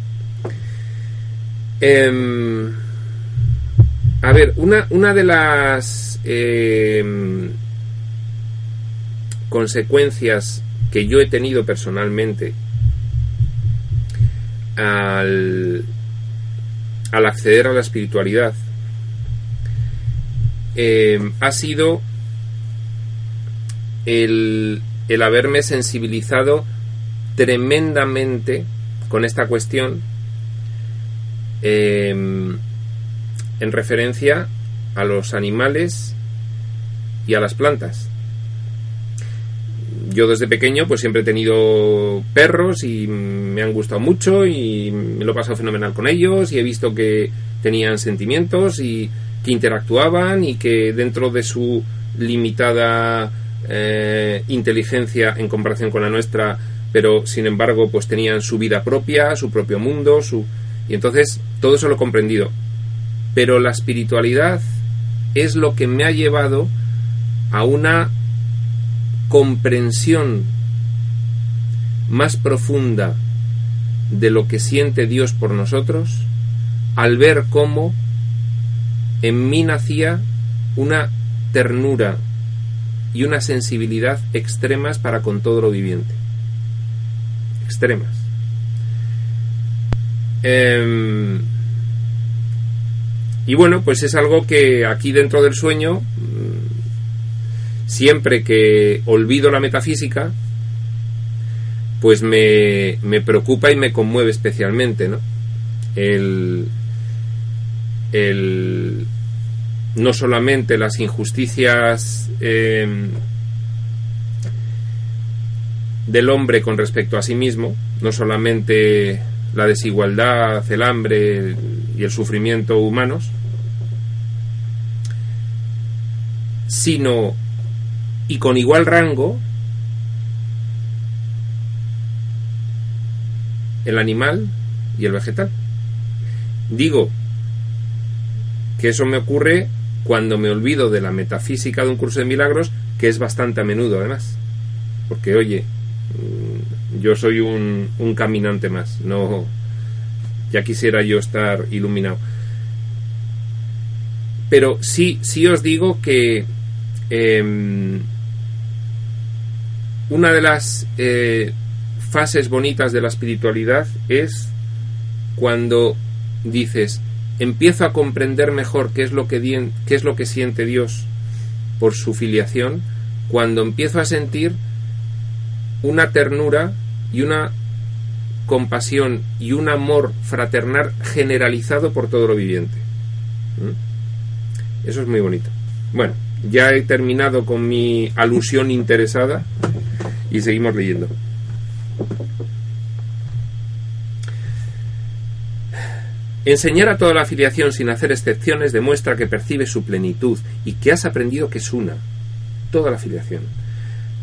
Em, a ver, una, una de las em, consecuencias que yo he tenido personalmente al, al acceder a la espiritualidad em, ha sido el, el haberme sensibilizado tremendamente con esta cuestión em, en referencia a los animales y a las plantas. Yo desde pequeño pues siempre he tenido perros y me han gustado mucho y me lo he pasado fenomenal con ellos y he visto que tenían sentimientos y que interactuaban y que dentro de su limitada eh, inteligencia en comparación con la nuestra pero sin embargo pues tenían su vida propia, su propio mundo, su y entonces todo eso lo he comprendido. Pero la espiritualidad es lo que me ha llevado a una comprensión más profunda de lo que siente Dios por nosotros al ver cómo en mí nacía una ternura y una sensibilidad extremas para con todo lo viviente extremas. Em, y bueno, pues es algo que aquí dentro del sueño, mm, siempre que olvido la metafísica, pues me, me preocupa y me conmueve especialmente, ¿no? El, el, no solamente las injusticias em, del hombre con respecto a sí mismo, no solamente la desigualdad, el hambre y el sufrimiento humanos, sino y con igual rango el animal y el vegetal. Digo que eso me ocurre cuando me olvido de la metafísica de un curso de milagros, que es bastante a menudo además. Porque, oye, Mm, yo soy un, un caminante más, no ya quisiera yo estar iluminado. Pero sí, sí os digo que em, una de las eh, fases bonitas de la espiritualidad es cuando dices, empiezo a comprender mejor qué es lo que, qué es lo que siente Dios por su filiación, cuando empiezo a sentir una ternura y una compasión y un amor fraternal generalizado por todo lo viviente. ¿Mm? Eso es muy bonito. Bueno, ya he terminado con mi alusión interesada y seguimos leyendo. Enseñar a toda la afiliación sin hacer excepciones demuestra que percibe su plenitud y que has aprendido que es una. Toda la afiliación.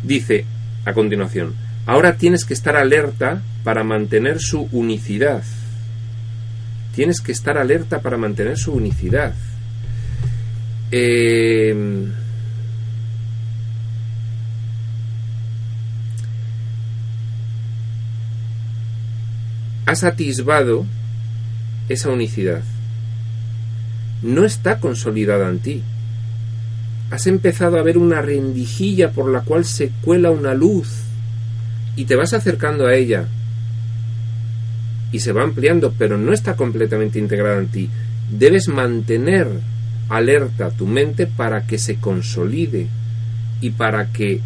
Dice, a continuación. Ahora tienes que estar alerta para mantener su unicidad. Tienes que estar alerta para mantener su unicidad. Em, has atisbado esa unicidad. No está consolidada en ti has empezado a ver una rendijilla por la cual se cuela una luz y te vas acercando a ella y se va ampliando, pero no está completamente integrada en ti. Debes mantener alerta tu mente para que se consolide y para que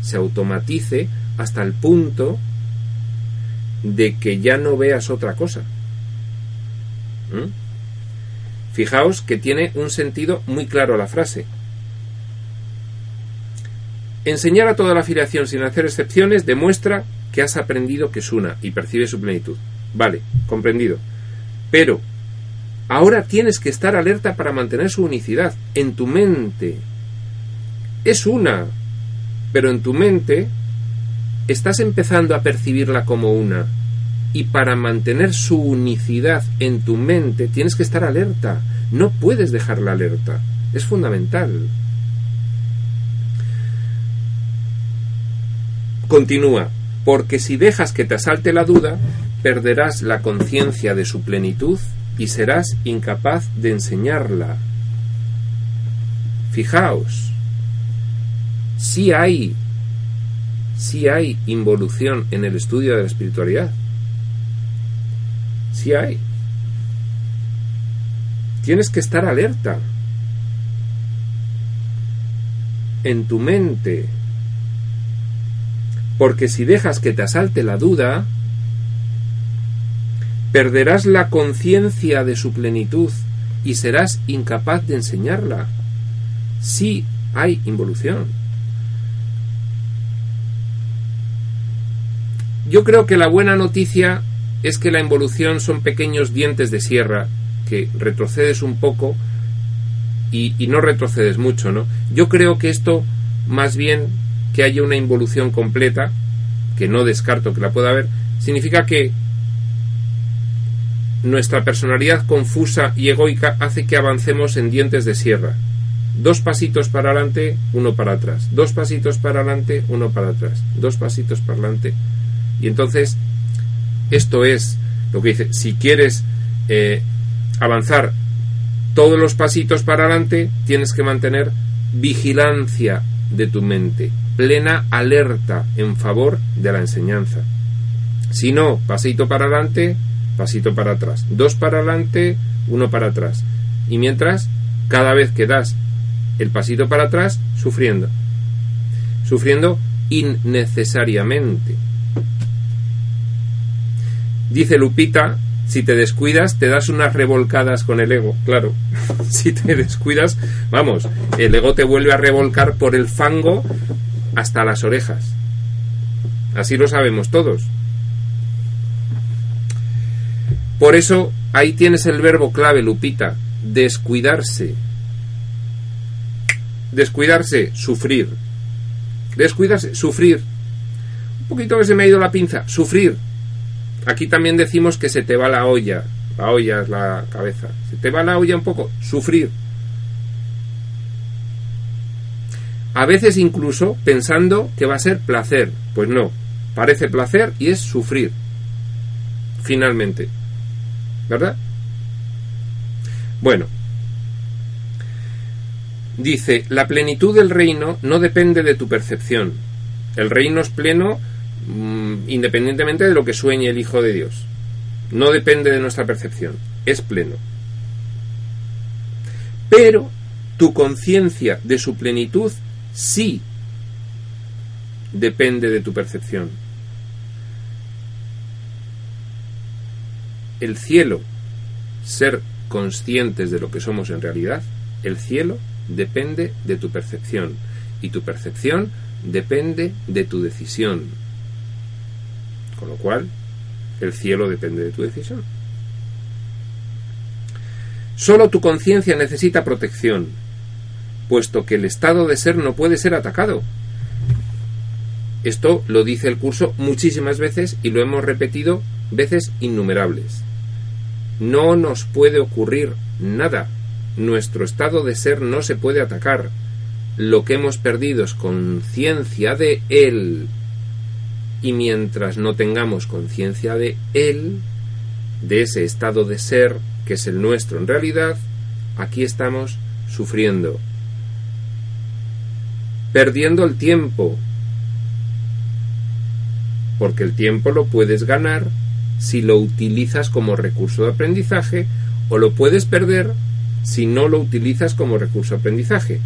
se automatice hasta el punto de que ya no veas otra cosa. ¿Mm? Fijaos que tiene un sentido muy claro la frase Enseñar a toda la filiación sin hacer excepciones demuestra que has aprendido que es una y percibe su plenitud. Vale, comprendido. Pero ahora tienes que estar alerta para mantener su unicidad en tu mente. Es una, pero en tu mente estás empezando a percibirla como una. Y para mantener su unicidad en tu mente tienes que estar alerta. No puedes dejarla alerta. Es fundamental. Continúa, porque si dejas que te asalte la duda, perderás la conciencia de su plenitud y serás incapaz de enseñarla. Fijaos, si hay, si hay involución en el estudio de la espiritualidad. Si hay. Tienes que estar alerta en tu mente, porque si dejas que te asalte la duda, perderás la conciencia de su plenitud y serás incapaz de enseñarla. Sí hay involución. Yo creo que la buena noticia es que la involución son pequeños dientes de sierra que retrocedes un poco y, y no retrocedes mucho, ¿no? Yo creo que esto más bien que haya una involución completa, que no descarto que la pueda haber, significa que nuestra personalidad confusa y egoica hace que avancemos en dientes de sierra. Dos pasitos para adelante, uno para atrás. Dos pasitos para adelante, uno para atrás. Dos pasitos para adelante. Y entonces, esto es lo que dice, si quieres eh, avanzar todos los pasitos para adelante, tienes que mantener vigilancia de tu mente plena alerta en favor de la enseñanza. Si no, pasito para adelante, pasito para atrás. Dos para adelante, uno para atrás. Y mientras, cada vez que das el pasito para atrás, sufriendo. Sufriendo innecesariamente. Dice Lupita, si te descuidas, te das unas revolcadas con el ego, claro. si te descuidas, vamos, el ego te vuelve a revolcar por el fango hasta las orejas. Así lo sabemos todos. Por eso ahí tienes el verbo clave, Lupita, descuidarse. Descuidarse, sufrir. Descuidarse, sufrir. Un poquito que se me ha ido la pinza, sufrir. Aquí también decimos que se te va la olla. La olla es la cabeza. Se te va la olla un poco, sufrir. a veces incluso pensando que va a ser placer. Pues no, parece placer y es sufrir. Finalmente. ¿Verdad? Bueno. Dice, la plenitud del reino no depende de tu percepción. El reino es pleno mm, independientemente de lo que sueñe el Hijo de Dios. No depende de nuestra percepción. Es pleno. Pero tu conciencia de su plenitud sí depende de tu percepción. El cielo, ser conscientes de lo que somos en realidad, el cielo depende de tu percepción y tu percepción depende de tu decisión. Con lo cual, el cielo depende de tu decisión. Solo tu conciencia necesita protección, puesto que el estado de ser no puede ser atacado. Esto lo dice el curso muchísimas veces y lo hemos repetido veces innumerables. No nos puede ocurrir nada. Nuestro estado de ser no se puede atacar. Lo que hemos perdido es conciencia de él. Y mientras no tengamos conciencia de él, de ese estado de ser que es el nuestro en realidad, aquí estamos sufriendo, perdiendo el tiempo, porque el tiempo lo puedes ganar si lo utilizas como recurso de aprendizaje o lo puedes perder si no lo utilizas como recurso de aprendizaje.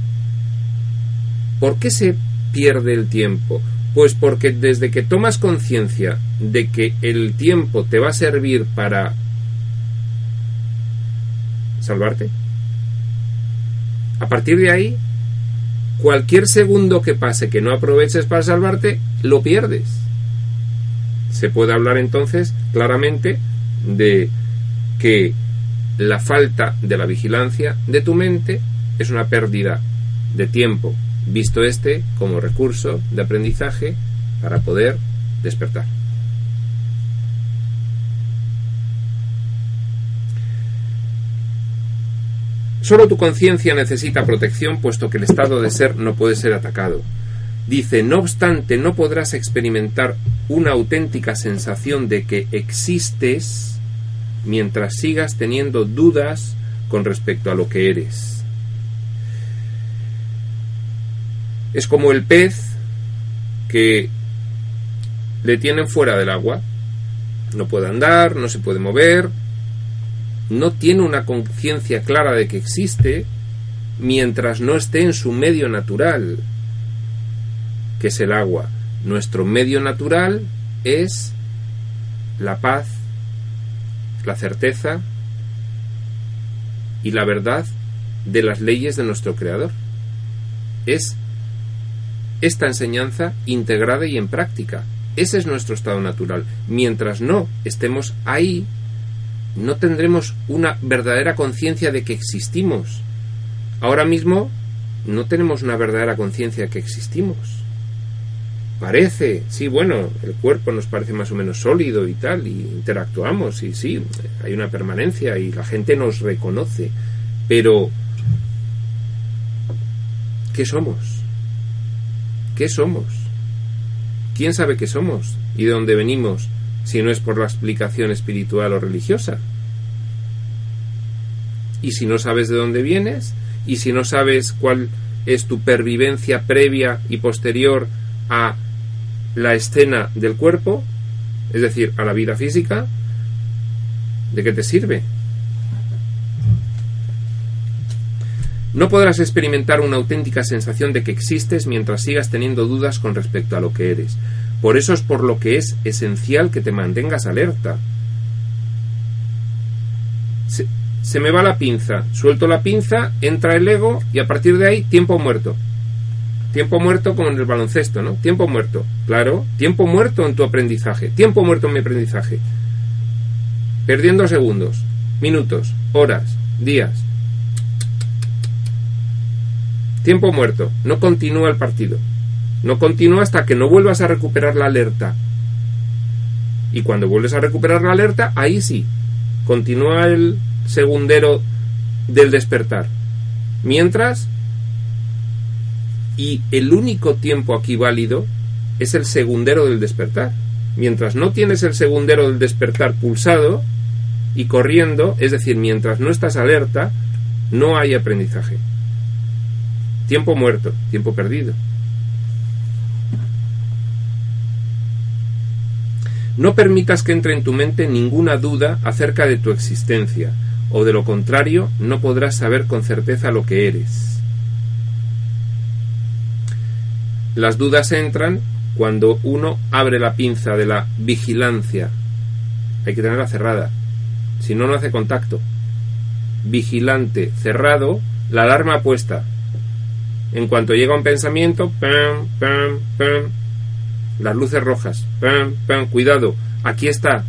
¿Por qué se pierde el tiempo? Pues porque desde que tomas conciencia de que el tiempo te va a servir para salvarte, a partir de ahí cualquier segundo que pase que no aproveches para salvarte, lo pierdes. Se puede hablar entonces claramente de que la falta de la vigilancia de tu mente es una pérdida de tiempo, visto este como recurso de aprendizaje para poder despertar. Solo tu conciencia necesita protección puesto que el estado de ser no puede ser atacado. Dice, no obstante, no podrás experimentar una auténtica sensación de que existes mientras sigas teniendo dudas con respecto a lo que eres. Es como el pez que le tienen fuera del agua. No puede andar, no se puede mover, no tiene una conciencia clara de que existe mientras no esté en su medio natural, que es el agua. Nuestro medio natural es la paz, la certeza y la verdad de las leyes de nuestro Creador. Es esta enseñanza integrada y en práctica. Ese es nuestro estado natural. Mientras no estemos ahí, no tendremos una verdadera conciencia de que existimos. Ahora mismo no tenemos una verdadera conciencia de que existimos. Parece, sí, bueno, el cuerpo nos parece más o menos sólido y tal, y interactuamos, y sí, hay una permanencia y la gente nos reconoce, pero ¿qué somos? ¿Qué somos? ¿Quién sabe qué somos y de dónde venimos si no es por la explicación espiritual o religiosa? Y si no sabes de dónde vienes, y si no sabes cuál es tu pervivencia previa y posterior a la escena del cuerpo, es decir, a la vida física, ¿de qué te sirve? No podrás experimentar una auténtica sensación de que existes mientras sigas teniendo dudas con respecto a lo que eres. Por eso es por lo que es esencial que te mantengas alerta. Se, se me va la pinza, suelto la pinza, entra el ego y a partir de ahí tiempo muerto. Tiempo muerto como en el baloncesto, ¿no? Tiempo muerto, claro, tiempo muerto en tu aprendizaje, tiempo muerto en mi aprendizaje. Perdiendo segundos, minutos, horas, días. Tiempo muerto, no continúa el partido. No continúa hasta que no vuelvas a recuperar la alerta. Y cuando vuelves a recuperar la alerta, ahí sí, continúa el segundero del despertar. Mientras, y el único tiempo aquí válido es el segundero del despertar. Mientras no tienes el segundero del despertar pulsado y corriendo, es decir, mientras no estás alerta, no hay aprendizaje. Tiempo muerto, tiempo perdido. No permitas que entre en tu mente ninguna duda acerca de tu existencia, o de lo contrario no podrás saber con certeza lo que eres. Las dudas entran cuando uno abre la pinza de la vigilancia. Hay que tenerla cerrada, si no, no hace contacto. Vigilante cerrado, la alarma puesta. En cuanto llega un pensamiento, pam, pam, pam, las luces rojas, pam, pam, cuidado, aquí está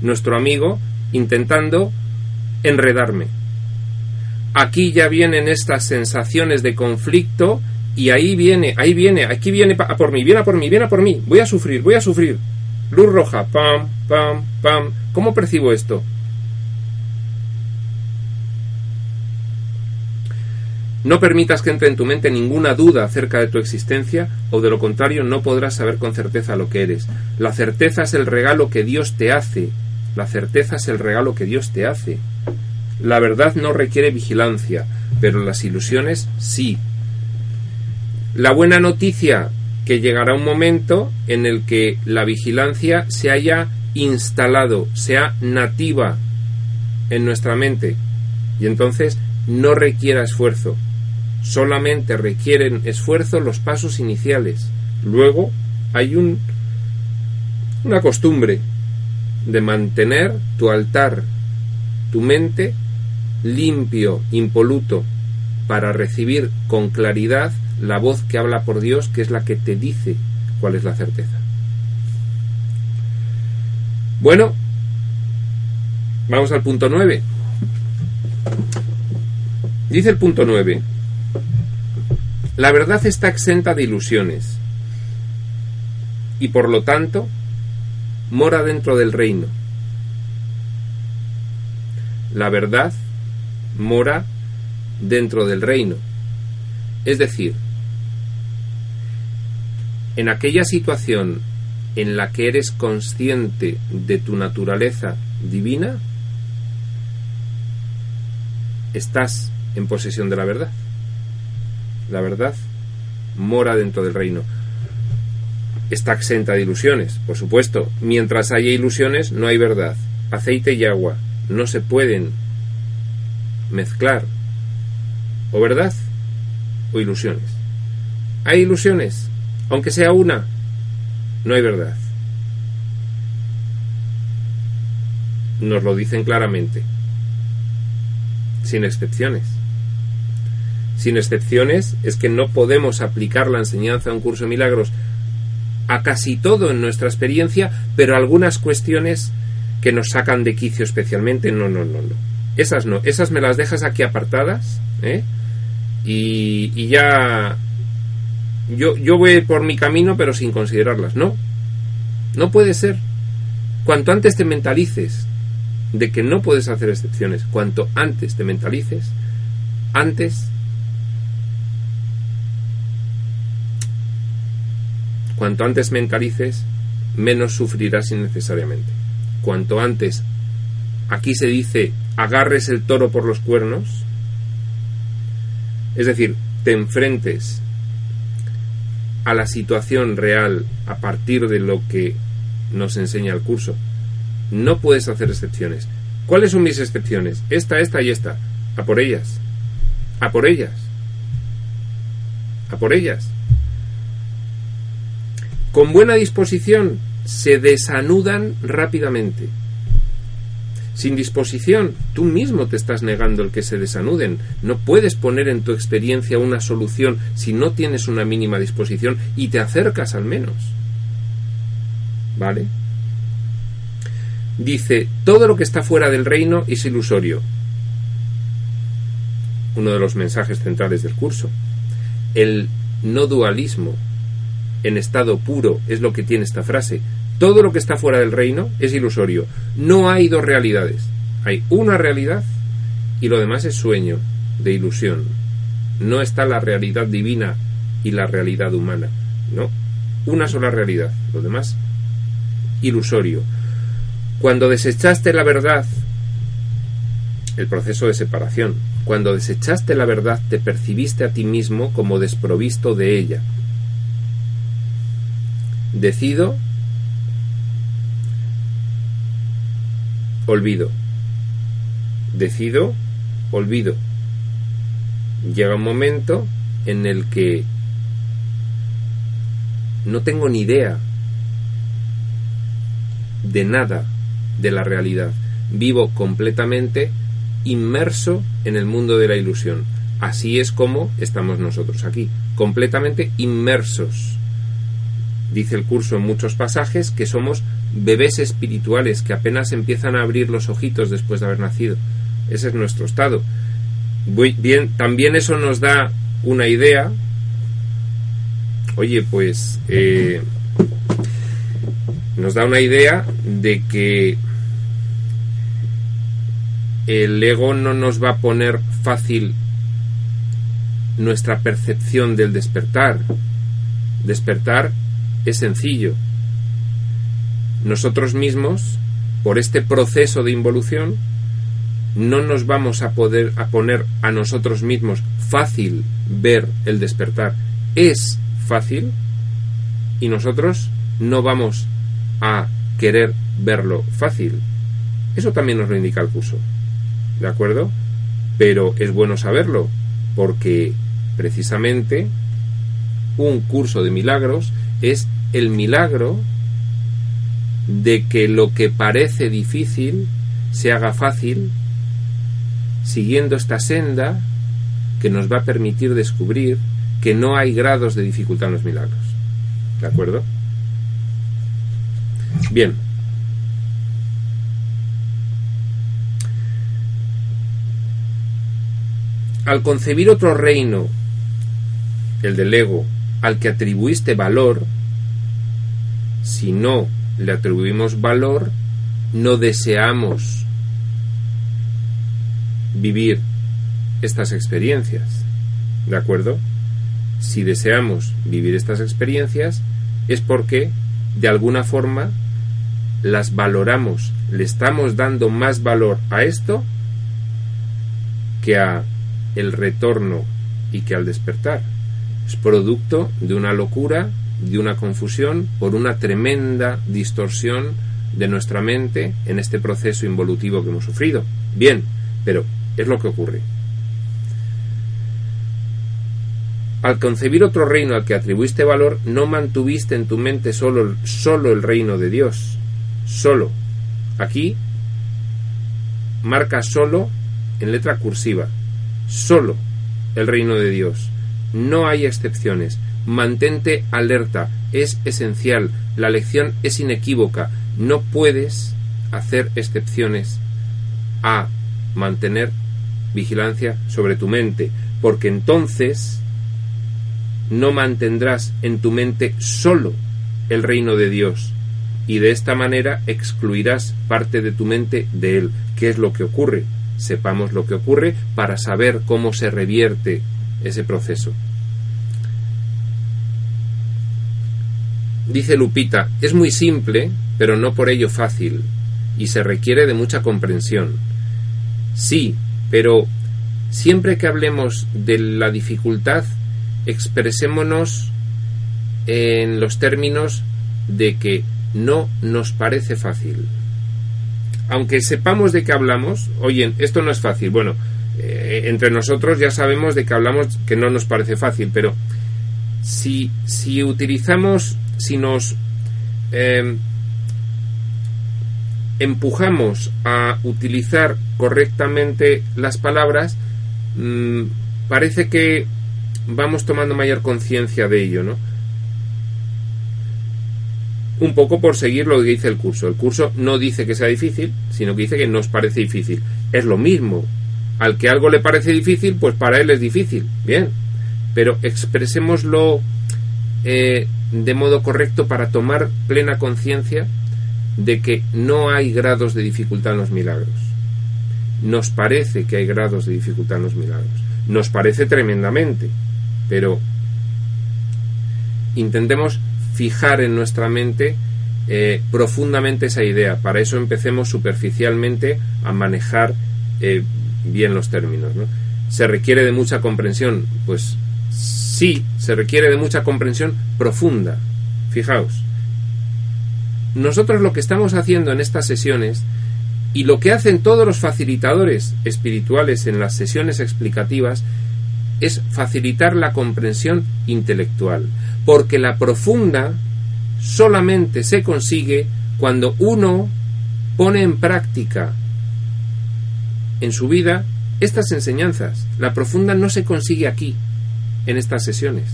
nuestro amigo intentando enredarme. Aquí ya vienen estas sensaciones de conflicto y ahí viene, ahí viene, aquí viene por mí, viene por mí, viene a por mí, voy a sufrir, voy a sufrir. Luz roja, pam, pam, pam. ¿Cómo percibo esto? No permitas que entre en tu mente ninguna duda acerca de tu existencia, o de lo contrario no podrás saber con certeza lo que eres. La certeza es el regalo que Dios te hace. La certeza es el regalo que Dios te hace. La verdad no requiere vigilancia, pero las ilusiones sí. La buena noticia que llegará un momento en el que la vigilancia se haya instalado, sea nativa en nuestra mente y entonces no requiera esfuerzo. Solamente requieren esfuerzo los pasos iniciales. Luego hay un, una costumbre de mantener tu altar, tu mente limpio, impoluto, para recibir con claridad la voz que habla por Dios, que es la que te dice cuál es la certeza. Bueno, vamos al punto 9. Dice el punto 9. La verdad está exenta de ilusiones y por lo tanto mora dentro del reino. La verdad mora dentro del reino. Es decir, en aquella situación en la que eres consciente de tu naturaleza divina, estás en posesión de la verdad. La verdad mora dentro del reino. Está exenta de ilusiones, por supuesto. Mientras haya ilusiones, no hay verdad. Aceite y agua no se pueden mezclar. O verdad o ilusiones. Hay ilusiones, aunque sea una, no hay verdad. Nos lo dicen claramente, sin excepciones. Sin excepciones es que no podemos aplicar la enseñanza de un curso de milagros a casi todo en nuestra experiencia, pero algunas cuestiones que nos sacan de quicio especialmente, no, no, no, no. Esas no, esas me las dejas aquí apartadas, ¿eh? Y, y ya yo, yo voy por mi camino pero sin considerarlas. No, no puede ser. Cuanto antes te mentalices de que no puedes hacer excepciones, cuanto antes te mentalices, antes Cuanto antes mentalices, menos sufrirás innecesariamente. Cuanto antes, aquí se dice, agarres el toro por los cuernos, es decir, te enfrentes a la situación real a partir de lo que nos enseña el curso. No puedes hacer excepciones. ¿Cuáles son mis excepciones? Esta, esta y esta. A por ellas. A por ellas. A por ellas. Con buena disposición se desanudan rápidamente. Sin disposición, tú mismo te estás negando el que se desanuden. No puedes poner en tu experiencia una solución si no tienes una mínima disposición y te acercas al menos. ¿Vale? Dice, todo lo que está fuera del reino es ilusorio. Uno de los mensajes centrales del curso. El no dualismo, en estado puro es lo que tiene esta frase. Todo lo que está fuera del reino es ilusorio. No hay dos realidades. Hay una realidad y lo demás es sueño, de ilusión. No está la realidad divina y la realidad humana. No. Una sola realidad. Lo demás, ilusorio. Cuando desechaste la verdad, el proceso de separación, cuando desechaste la verdad te percibiste a ti mismo como desprovisto de ella decido, olvido. Decido, olvido. Llega un momento en el que no tengo ni idea de nada de la realidad. Vivo completamente inmerso en el mundo de la ilusión. Así es como estamos nosotros aquí, completamente inmersos Dice el curso en muchos pasajes que somos bebés espirituales que apenas empiezan a abrir los ojitos después de haber nacido. Ese es nuestro estado. también eso nos da una idea. Oye, pues eh, nos da una idea de que el ego no nos va a poner fácil nuestra percepción del despertar. Despertar es sencillo. Nosotros mismos, por este proceso de involución, no nos vamos a poder a poner a nosotros mismos fácil ver el despertar. Es fácil y nosotros no vamos a querer verlo fácil. Eso también nos lo indica el curso. ¿De acuerdo? Pero es bueno saberlo porque precisamente un curso de milagros es el milagro de que lo que parece difícil se haga fácil siguiendo esta senda que nos va a permitir descubrir que no hay grados de dificultad en los milagros. ¿De acuerdo? Bien. Al concebir otro reino, el del ego, al que atribuiste valor, si no le atribuimos valor, no deseamos vivir estas experiencias. ¿De acuerdo? Si deseamos vivir estas experiencias es porque de alguna forma las valoramos, le estamos dando más valor a esto que a el retorno y que al despertar. Es producto de una locura, de una confusión, por una tremenda distorsión de nuestra mente en este proceso involutivo que hemos sufrido. Bien, pero es lo que ocurre. Al concebir otro reino al que atribuiste valor, no mantuviste en tu mente solo, solo el reino de Dios. Solo. Aquí marca solo en letra cursiva. Solo el reino de Dios. No hay excepciones. Mantente alerta. Es esencial. La lección es inequívoca. No puedes hacer excepciones a mantener vigilancia sobre tu mente, porque entonces no mantendrás en tu mente solo el reino de Dios, y de esta manera excluirás parte de tu mente de él. ¿Qué es lo que ocurre? Sepamos lo que ocurre para saber cómo se revierte ese proceso. Dice Lupita, es muy simple, pero no por ello fácil, y se requiere de mucha comprensión. Sí, pero siempre que hablemos de la dificultad, expresémonos en los términos de que no nos parece fácil. Aunque sepamos de qué hablamos, oye, esto no es fácil. Bueno, eh, entre nosotros ya sabemos de que hablamos que no nos parece fácil, pero si, si utilizamos, si nos em, empujamos a utilizar correctamente las palabras, mm, parece que vamos tomando mayor conciencia de ello, ¿no? Un poco por seguir lo que dice el curso. El curso no dice que sea difícil, sino que dice que nos parece difícil. Es lo mismo. Al que algo le parece difícil, pues para él es difícil. Bien. Pero expresémoslo eh, de modo correcto para tomar plena conciencia de que no hay grados de dificultad en los milagros. Nos parece que hay grados de dificultad en los milagros. Nos parece tremendamente pero intentemos fijar en nuestra mente eh, profundamente esa idea. Para eso empecemos superficialmente a manejar eh, bien los términos. ¿Se requiere de mucha comprensión? Pues sí, se requiere de mucha comprensión profunda. Fijaos. Nosotros lo que estamos haciendo en estas sesiones y lo que hacen todos los facilitadores espirituales en las sesiones explicativas es facilitar la comprensión intelectual, porque la profunda solamente se consigue cuando uno pone en práctica en su vida estas enseñanzas. La profunda no se consigue aquí, en estas sesiones.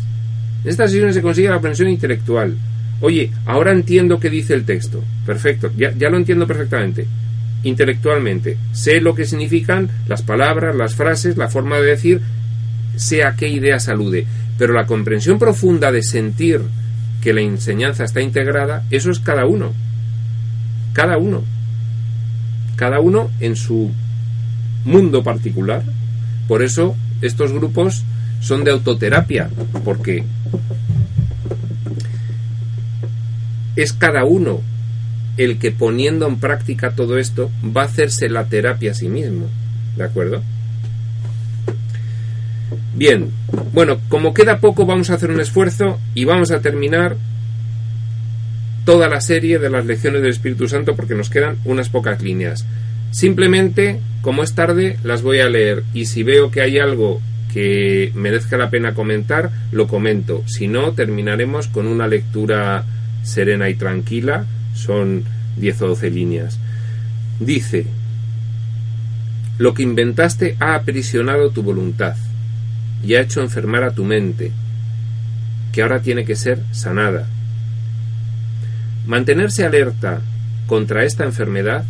En estas sesiones se consigue la comprensión intelectual. Oye, ahora entiendo qué dice el texto. Perfecto, ya, ya lo entiendo perfectamente. Intelectualmente. Sé lo que significan las palabras, las frases, la forma de decir, sea qué idea salude, pero la comprensión profunda de sentir que la enseñanza está integrada, eso es cada uno. Cada uno. Cada uno en su mundo particular. Por eso estos grupos son de autoterapia, porque es cada uno el que poniendo en práctica todo esto va a hacerse la terapia a sí mismo. ¿De acuerdo? Bien, bueno, como queda poco vamos a hacer un esfuerzo y vamos a terminar toda la serie de las lecciones del Espíritu Santo porque nos quedan unas pocas líneas. Simplemente, como es tarde, las voy a leer y si veo que hay algo que merezca la pena comentar, lo comento. Si no, terminaremos con una lectura serena y tranquila. Son 10 o 12 líneas. Dice, lo que inventaste ha aprisionado tu voluntad y ha hecho enfermar a tu mente, que ahora tiene que ser sanada. Mantenerse alerta contra esta enfermedad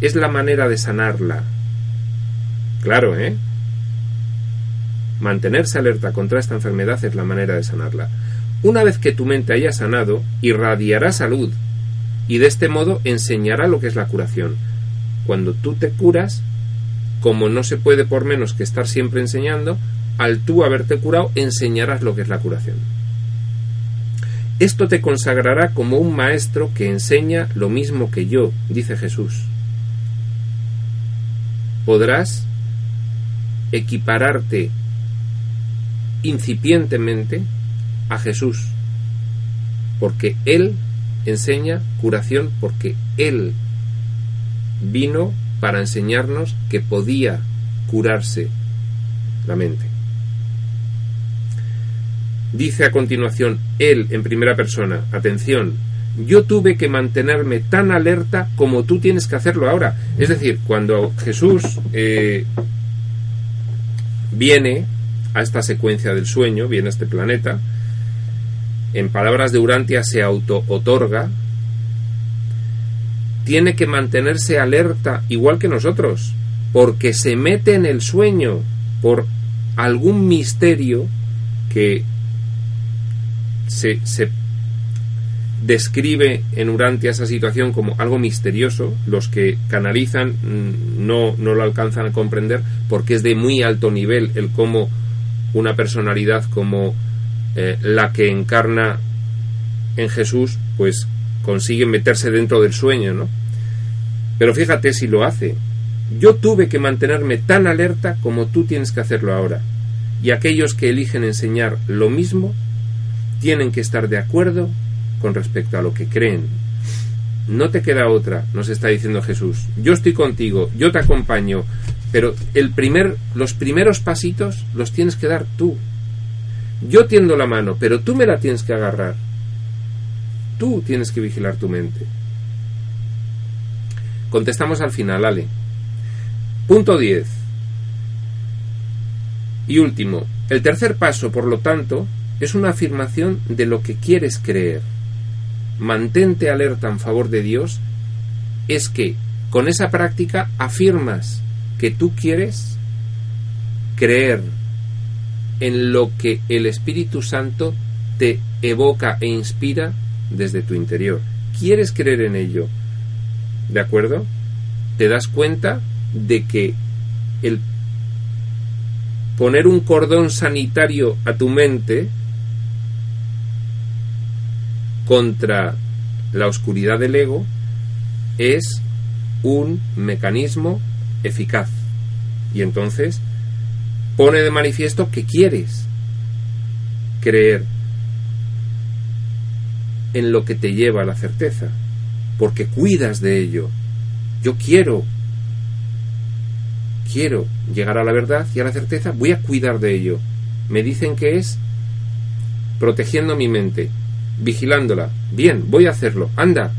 es la manera de sanarla. Claro, ¿eh? Mantenerse alerta contra esta enfermedad es la manera de sanarla. Una vez que tu mente haya sanado, irradiará salud y de este modo enseñará lo que es la curación. Cuando tú te curas, como no se puede por menos que estar siempre enseñando, al tú haberte curado enseñarás lo que es la curación. Esto te consagrará como un maestro que enseña lo mismo que yo, dice Jesús. Podrás equipararte incipientemente a Jesús, porque Él enseña curación, porque Él vino para enseñarnos que podía curarse la mente. Dice a continuación Él en primera persona, atención, yo tuve que mantenerme tan alerta como tú tienes que hacerlo ahora. Es decir, cuando Jesús eh, viene a esta secuencia del sueño, viene a este planeta, en palabras de Urantia se auto-otorga, tiene que mantenerse alerta igual que nosotros, porque se mete en el sueño por algún misterio que se, se describe en Urantia esa situación como algo misterioso. Los que canalizan mm, no, no lo alcanzan a comprender porque es de muy alto nivel el cómo una personalidad como eh, la que encarna en Jesús, pues consigue meterse dentro del sueño, ¿no? Pero fíjate si lo hace. Yo tuve que mantenerme tan alerta como tú tienes que hacerlo ahora. Y aquellos que eligen enseñar lo mismo tienen que estar de acuerdo con respecto a lo que creen. No te queda otra, nos está diciendo Jesús. Yo estoy contigo, yo te acompaño, pero el primer, los primeros pasitos los tienes que dar tú. Yo tiendo la mano, pero tú me la tienes que agarrar. Tú tienes que vigilar tu mente. Contestamos al final, Ale. Punto 10. Y último, el tercer paso, por lo tanto, es una afirmación de lo que quieres creer. Mantente alerta en favor de Dios es que con esa práctica afirmas que tú quieres creer en lo que el Espíritu Santo te evoca e inspira desde tu interior. ¿Quieres creer en ello? ¿De acuerdo? Te das cuenta de que el poner un cordón sanitario a tu mente contra la oscuridad del ego es un mecanismo eficaz. Y entonces pone de manifiesto que quieres creer en lo que te lleva a la certeza, porque cuidas de ello. Yo quiero, quiero llegar a la verdad y a la certeza, voy a cuidar de ello. Me dicen que es protegiendo mi mente, vigilándola. Bien, voy a hacerlo. Anda.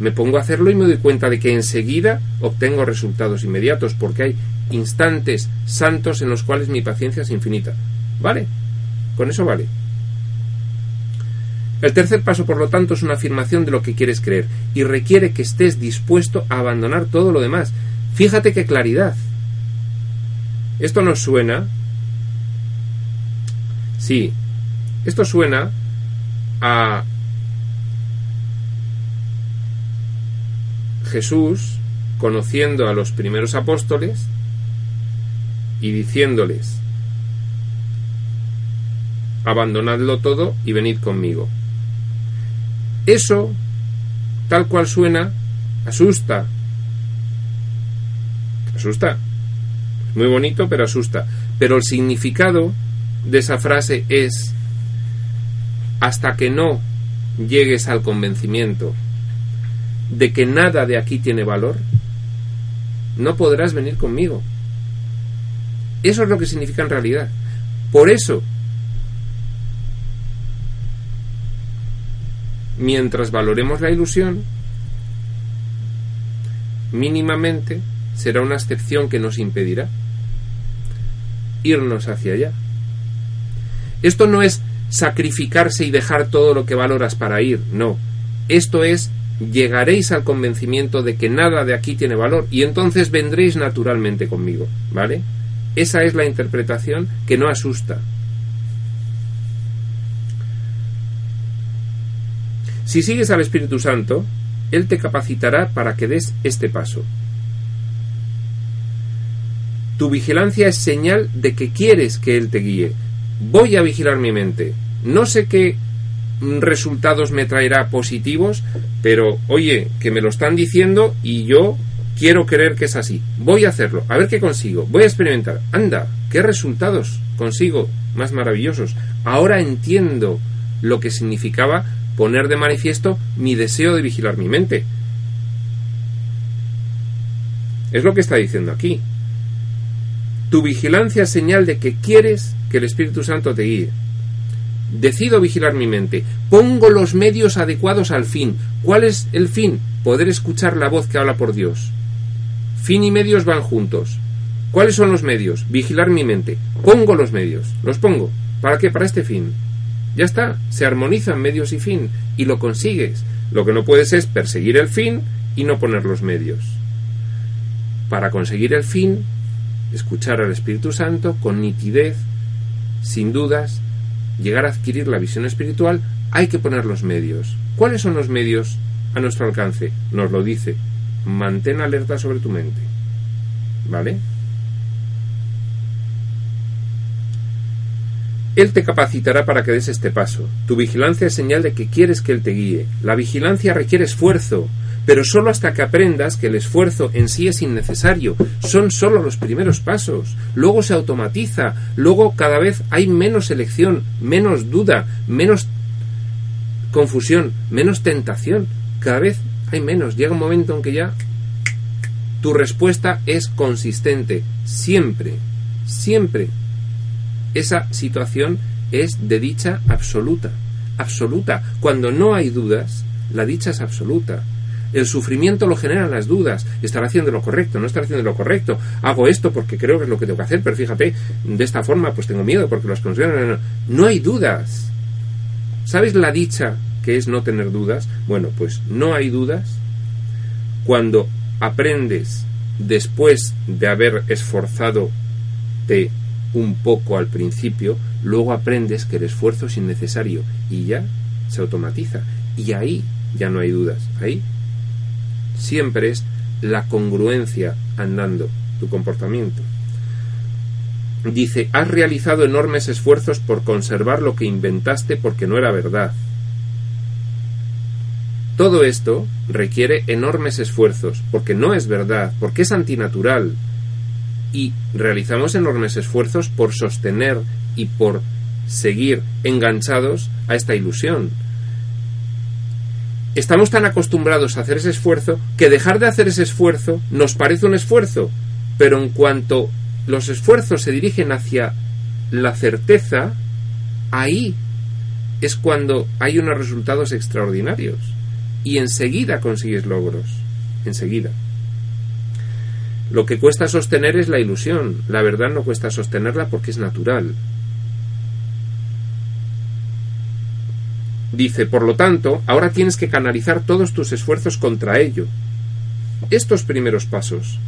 Me pongo a hacerlo y me doy cuenta de que enseguida obtengo resultados inmediatos, porque hay instantes santos en los cuales mi paciencia es infinita. ¿Vale? Con eso vale. El tercer paso, por lo tanto, es una afirmación de lo que quieres creer y requiere que estés dispuesto a abandonar todo lo demás. Fíjate qué claridad. Esto nos suena. Sí, esto suena a Jesús conociendo a los primeros apóstoles y diciéndoles, abandonadlo todo y venid conmigo. Eso, tal cual suena, asusta. Asusta. Muy bonito, pero asusta. Pero el significado de esa frase es, hasta que no llegues al convencimiento de que nada de aquí tiene valor, no podrás venir conmigo. Eso es lo que significa en realidad. Por eso, mientras valoremos la ilusión, mínimamente será una excepción que nos impedirá irnos hacia allá. Esto no es sacrificarse y dejar todo lo que valoras para ir, no. Esto es, llegaréis al convencimiento de que nada de aquí tiene valor y entonces vendréis naturalmente conmigo, ¿vale? Esa es la interpretación que no asusta. Si sigues al Espíritu Santo, Él te capacitará para que des este paso. Tu vigilancia es señal de que quieres que Él te guíe. Voy a vigilar mi mente. No sé qué resultados me traerá positivos, pero oye, que me lo están diciendo y yo quiero creer que es así. Voy a hacerlo, a ver qué consigo. Voy a experimentar. Anda, qué resultados consigo más maravillosos. Ahora entiendo lo que significaba poner de manifiesto mi deseo de vigilar mi mente. Es lo que está diciendo aquí. Tu vigilancia es señal de que quieres que el Espíritu Santo te guíe. Decido vigilar mi mente. Pongo los medios adecuados al fin. ¿Cuál es el fin? Poder escuchar la voz que habla por Dios. Fin y medios van juntos. ¿Cuáles son los medios? Vigilar mi mente. Pongo los medios. Los pongo. ¿Para qué? Para este fin. Ya está. Se armonizan medios y fin. Y lo consigues. Lo que no puedes es perseguir el fin y no poner los medios. Para conseguir el fin, escuchar al Espíritu Santo con nitidez, sin dudas, llegar a adquirir la visión espiritual, hay que poner los medios. ¿Cuáles son los medios a nuestro alcance? Nos lo dice. Mantén alerta sobre tu mente. ¿Vale? Él te capacitará para que des este paso. Tu vigilancia es señal de que quieres que Él te guíe. La vigilancia requiere esfuerzo, pero solo hasta que aprendas que el esfuerzo en sí es innecesario. Son solo los primeros pasos. Luego se automatiza, luego cada vez hay menos elección, menos duda, menos confusión, menos tentación. Cada vez hay menos. Llega un momento en que ya tu respuesta es consistente. Siempre, siempre. Esa situación es de dicha absoluta. Absoluta. Cuando no hay dudas, la dicha es absoluta. El sufrimiento lo generan las dudas. ¿Estará haciendo lo correcto? ¿No estará haciendo lo correcto? Hago esto porque creo que es lo que tengo que hacer, pero fíjate, de esta forma pues tengo miedo porque los consideran... No hay dudas. ¿Sabes la dicha que es no tener dudas? Bueno, pues no hay dudas cuando aprendes después de haber esforzado te un poco al principio, luego aprendes que el esfuerzo es innecesario y ya se automatiza. Y ahí ya no hay dudas. Ahí siempre es la congruencia andando tu comportamiento. Dice, has realizado enormes esfuerzos por conservar lo que inventaste porque no era verdad. Todo esto requiere enormes esfuerzos porque no es verdad, porque es antinatural. Y realizamos enormes esfuerzos por sostener y por seguir enganchados a esta ilusión, estamos tan acostumbrados a hacer ese esfuerzo que dejar de hacer ese esfuerzo nos parece un esfuerzo, pero en cuanto los esfuerzos se dirigen hacia la certeza, ahí es cuando hay unos resultados extraordinarios y enseguida consigues logros, enseguida. Lo que cuesta sostener es la ilusión, la verdad no cuesta sostenerla porque es natural, Dice, por lo tanto, ahora tienes que canalizar todos tus esfuerzos contra ello. Estos primeros pasos.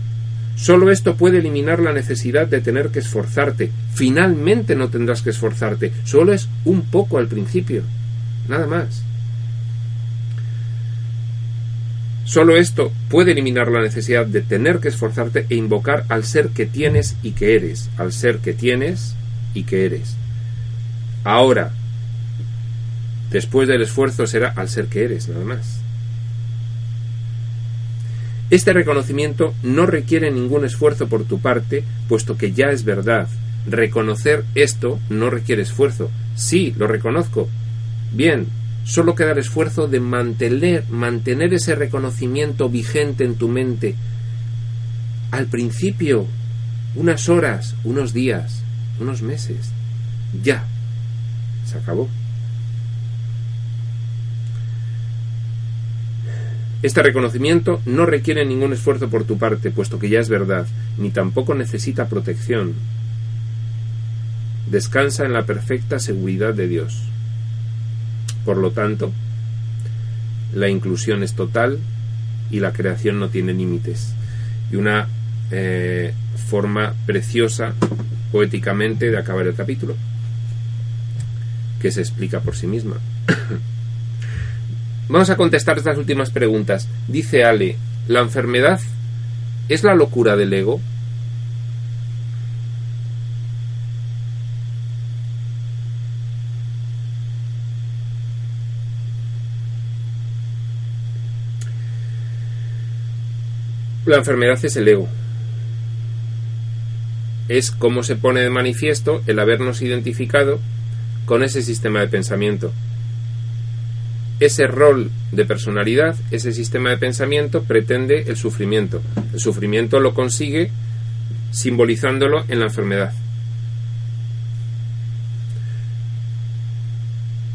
Solo esto puede eliminar la necesidad de tener que esforzarte. Finalmente no tendrás que esforzarte. Solo es un poco al principio. Nada más. Solo esto puede eliminar la necesidad de tener que esforzarte e invocar al ser que tienes y que eres. Al ser que tienes y que eres. Ahora, Después del esfuerzo será al ser que eres, nada más. Este reconocimiento no requiere ningún esfuerzo por tu parte, puesto que ya es verdad. Reconocer esto no requiere esfuerzo. Sí, lo reconozco. Bien, solo queda el esfuerzo de mantener, mantener ese reconocimiento vigente en tu mente. Al principio, unas horas, unos días, unos meses. Ya. Se acabó. Este reconocimiento no requiere ningún esfuerzo por tu parte, puesto que ya es verdad, ni tampoco necesita protección. descansa en la perfecta seguridad de Dios. Por lo tanto, la inclusión es total y la creación no tiene límites. Y una eh, forma preciosa, poéticamente, de acabar el capítulo, que se explica por sí misma. Vamos a contestar estas últimas preguntas. Dice Ale, ¿la enfermedad es la locura del ego? La enfermedad es el ego. Es como se pone de manifiesto el habernos identificado con ese sistema de pensamiento. Ese rol de personalidad, ese sistema de pensamiento pretende el sufrimiento. El sufrimiento lo consigue simbolizándolo en la enfermedad.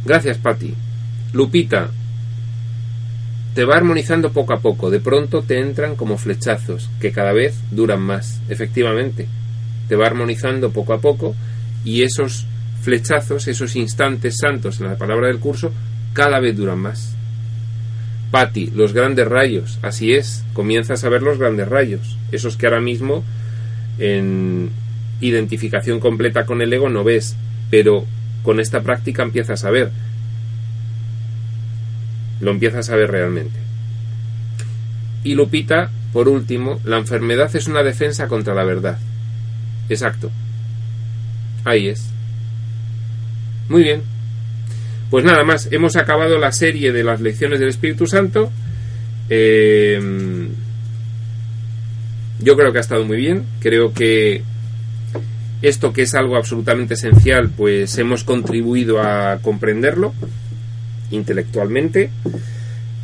Gracias, Patti. Lupita, te va armonizando poco a poco, de pronto te entran como flechazos, que cada vez duran más, efectivamente. Te va armonizando poco a poco y esos flechazos, esos instantes santos en la palabra del curso, cada vez duran más. Patti, los grandes rayos, así es, comienzas a ver los grandes rayos, esos que ahora mismo en identificación completa con el ego no ves, pero con esta práctica empiezas a ver lo empiezas a ver realmente. Y Lupita, por último, la enfermedad es una defensa contra la verdad. Exacto. Ahí es. Muy bien. Pues nada más, hemos acabado la serie de las lecciones del Espíritu Santo. Eh, yo creo que ha estado muy bien. Creo que esto que es algo absolutamente esencial, pues hemos contribuido a comprenderlo intelectualmente.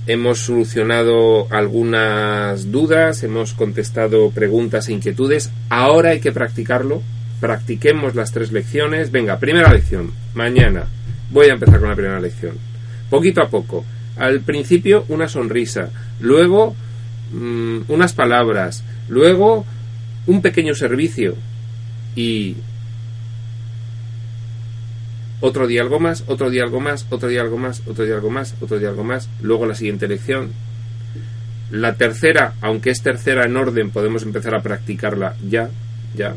Hemos solucionado algunas dudas, hemos contestado preguntas e inquietudes. Ahora hay que practicarlo. Practiquemos las tres lecciones. Venga, primera lección. Mañana voy a empezar con la primera lección. Poquito a poco. Al principio una sonrisa, luego mm, unas palabras, luego un pequeño servicio y otro día algo más, otro día algo más, otro día algo más, otro día algo más, otro día algo más, luego la siguiente lección. La tercera, aunque es tercera en orden, podemos empezar a practicarla ya, ya.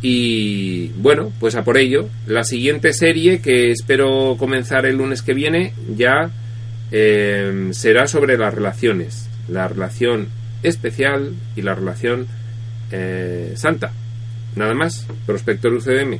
Y bueno, pues a por ello, la siguiente serie que espero comenzar el lunes que viene ya eh, será sobre las relaciones, la relación especial y la relación eh, santa. Nada más, Prospector UCDM.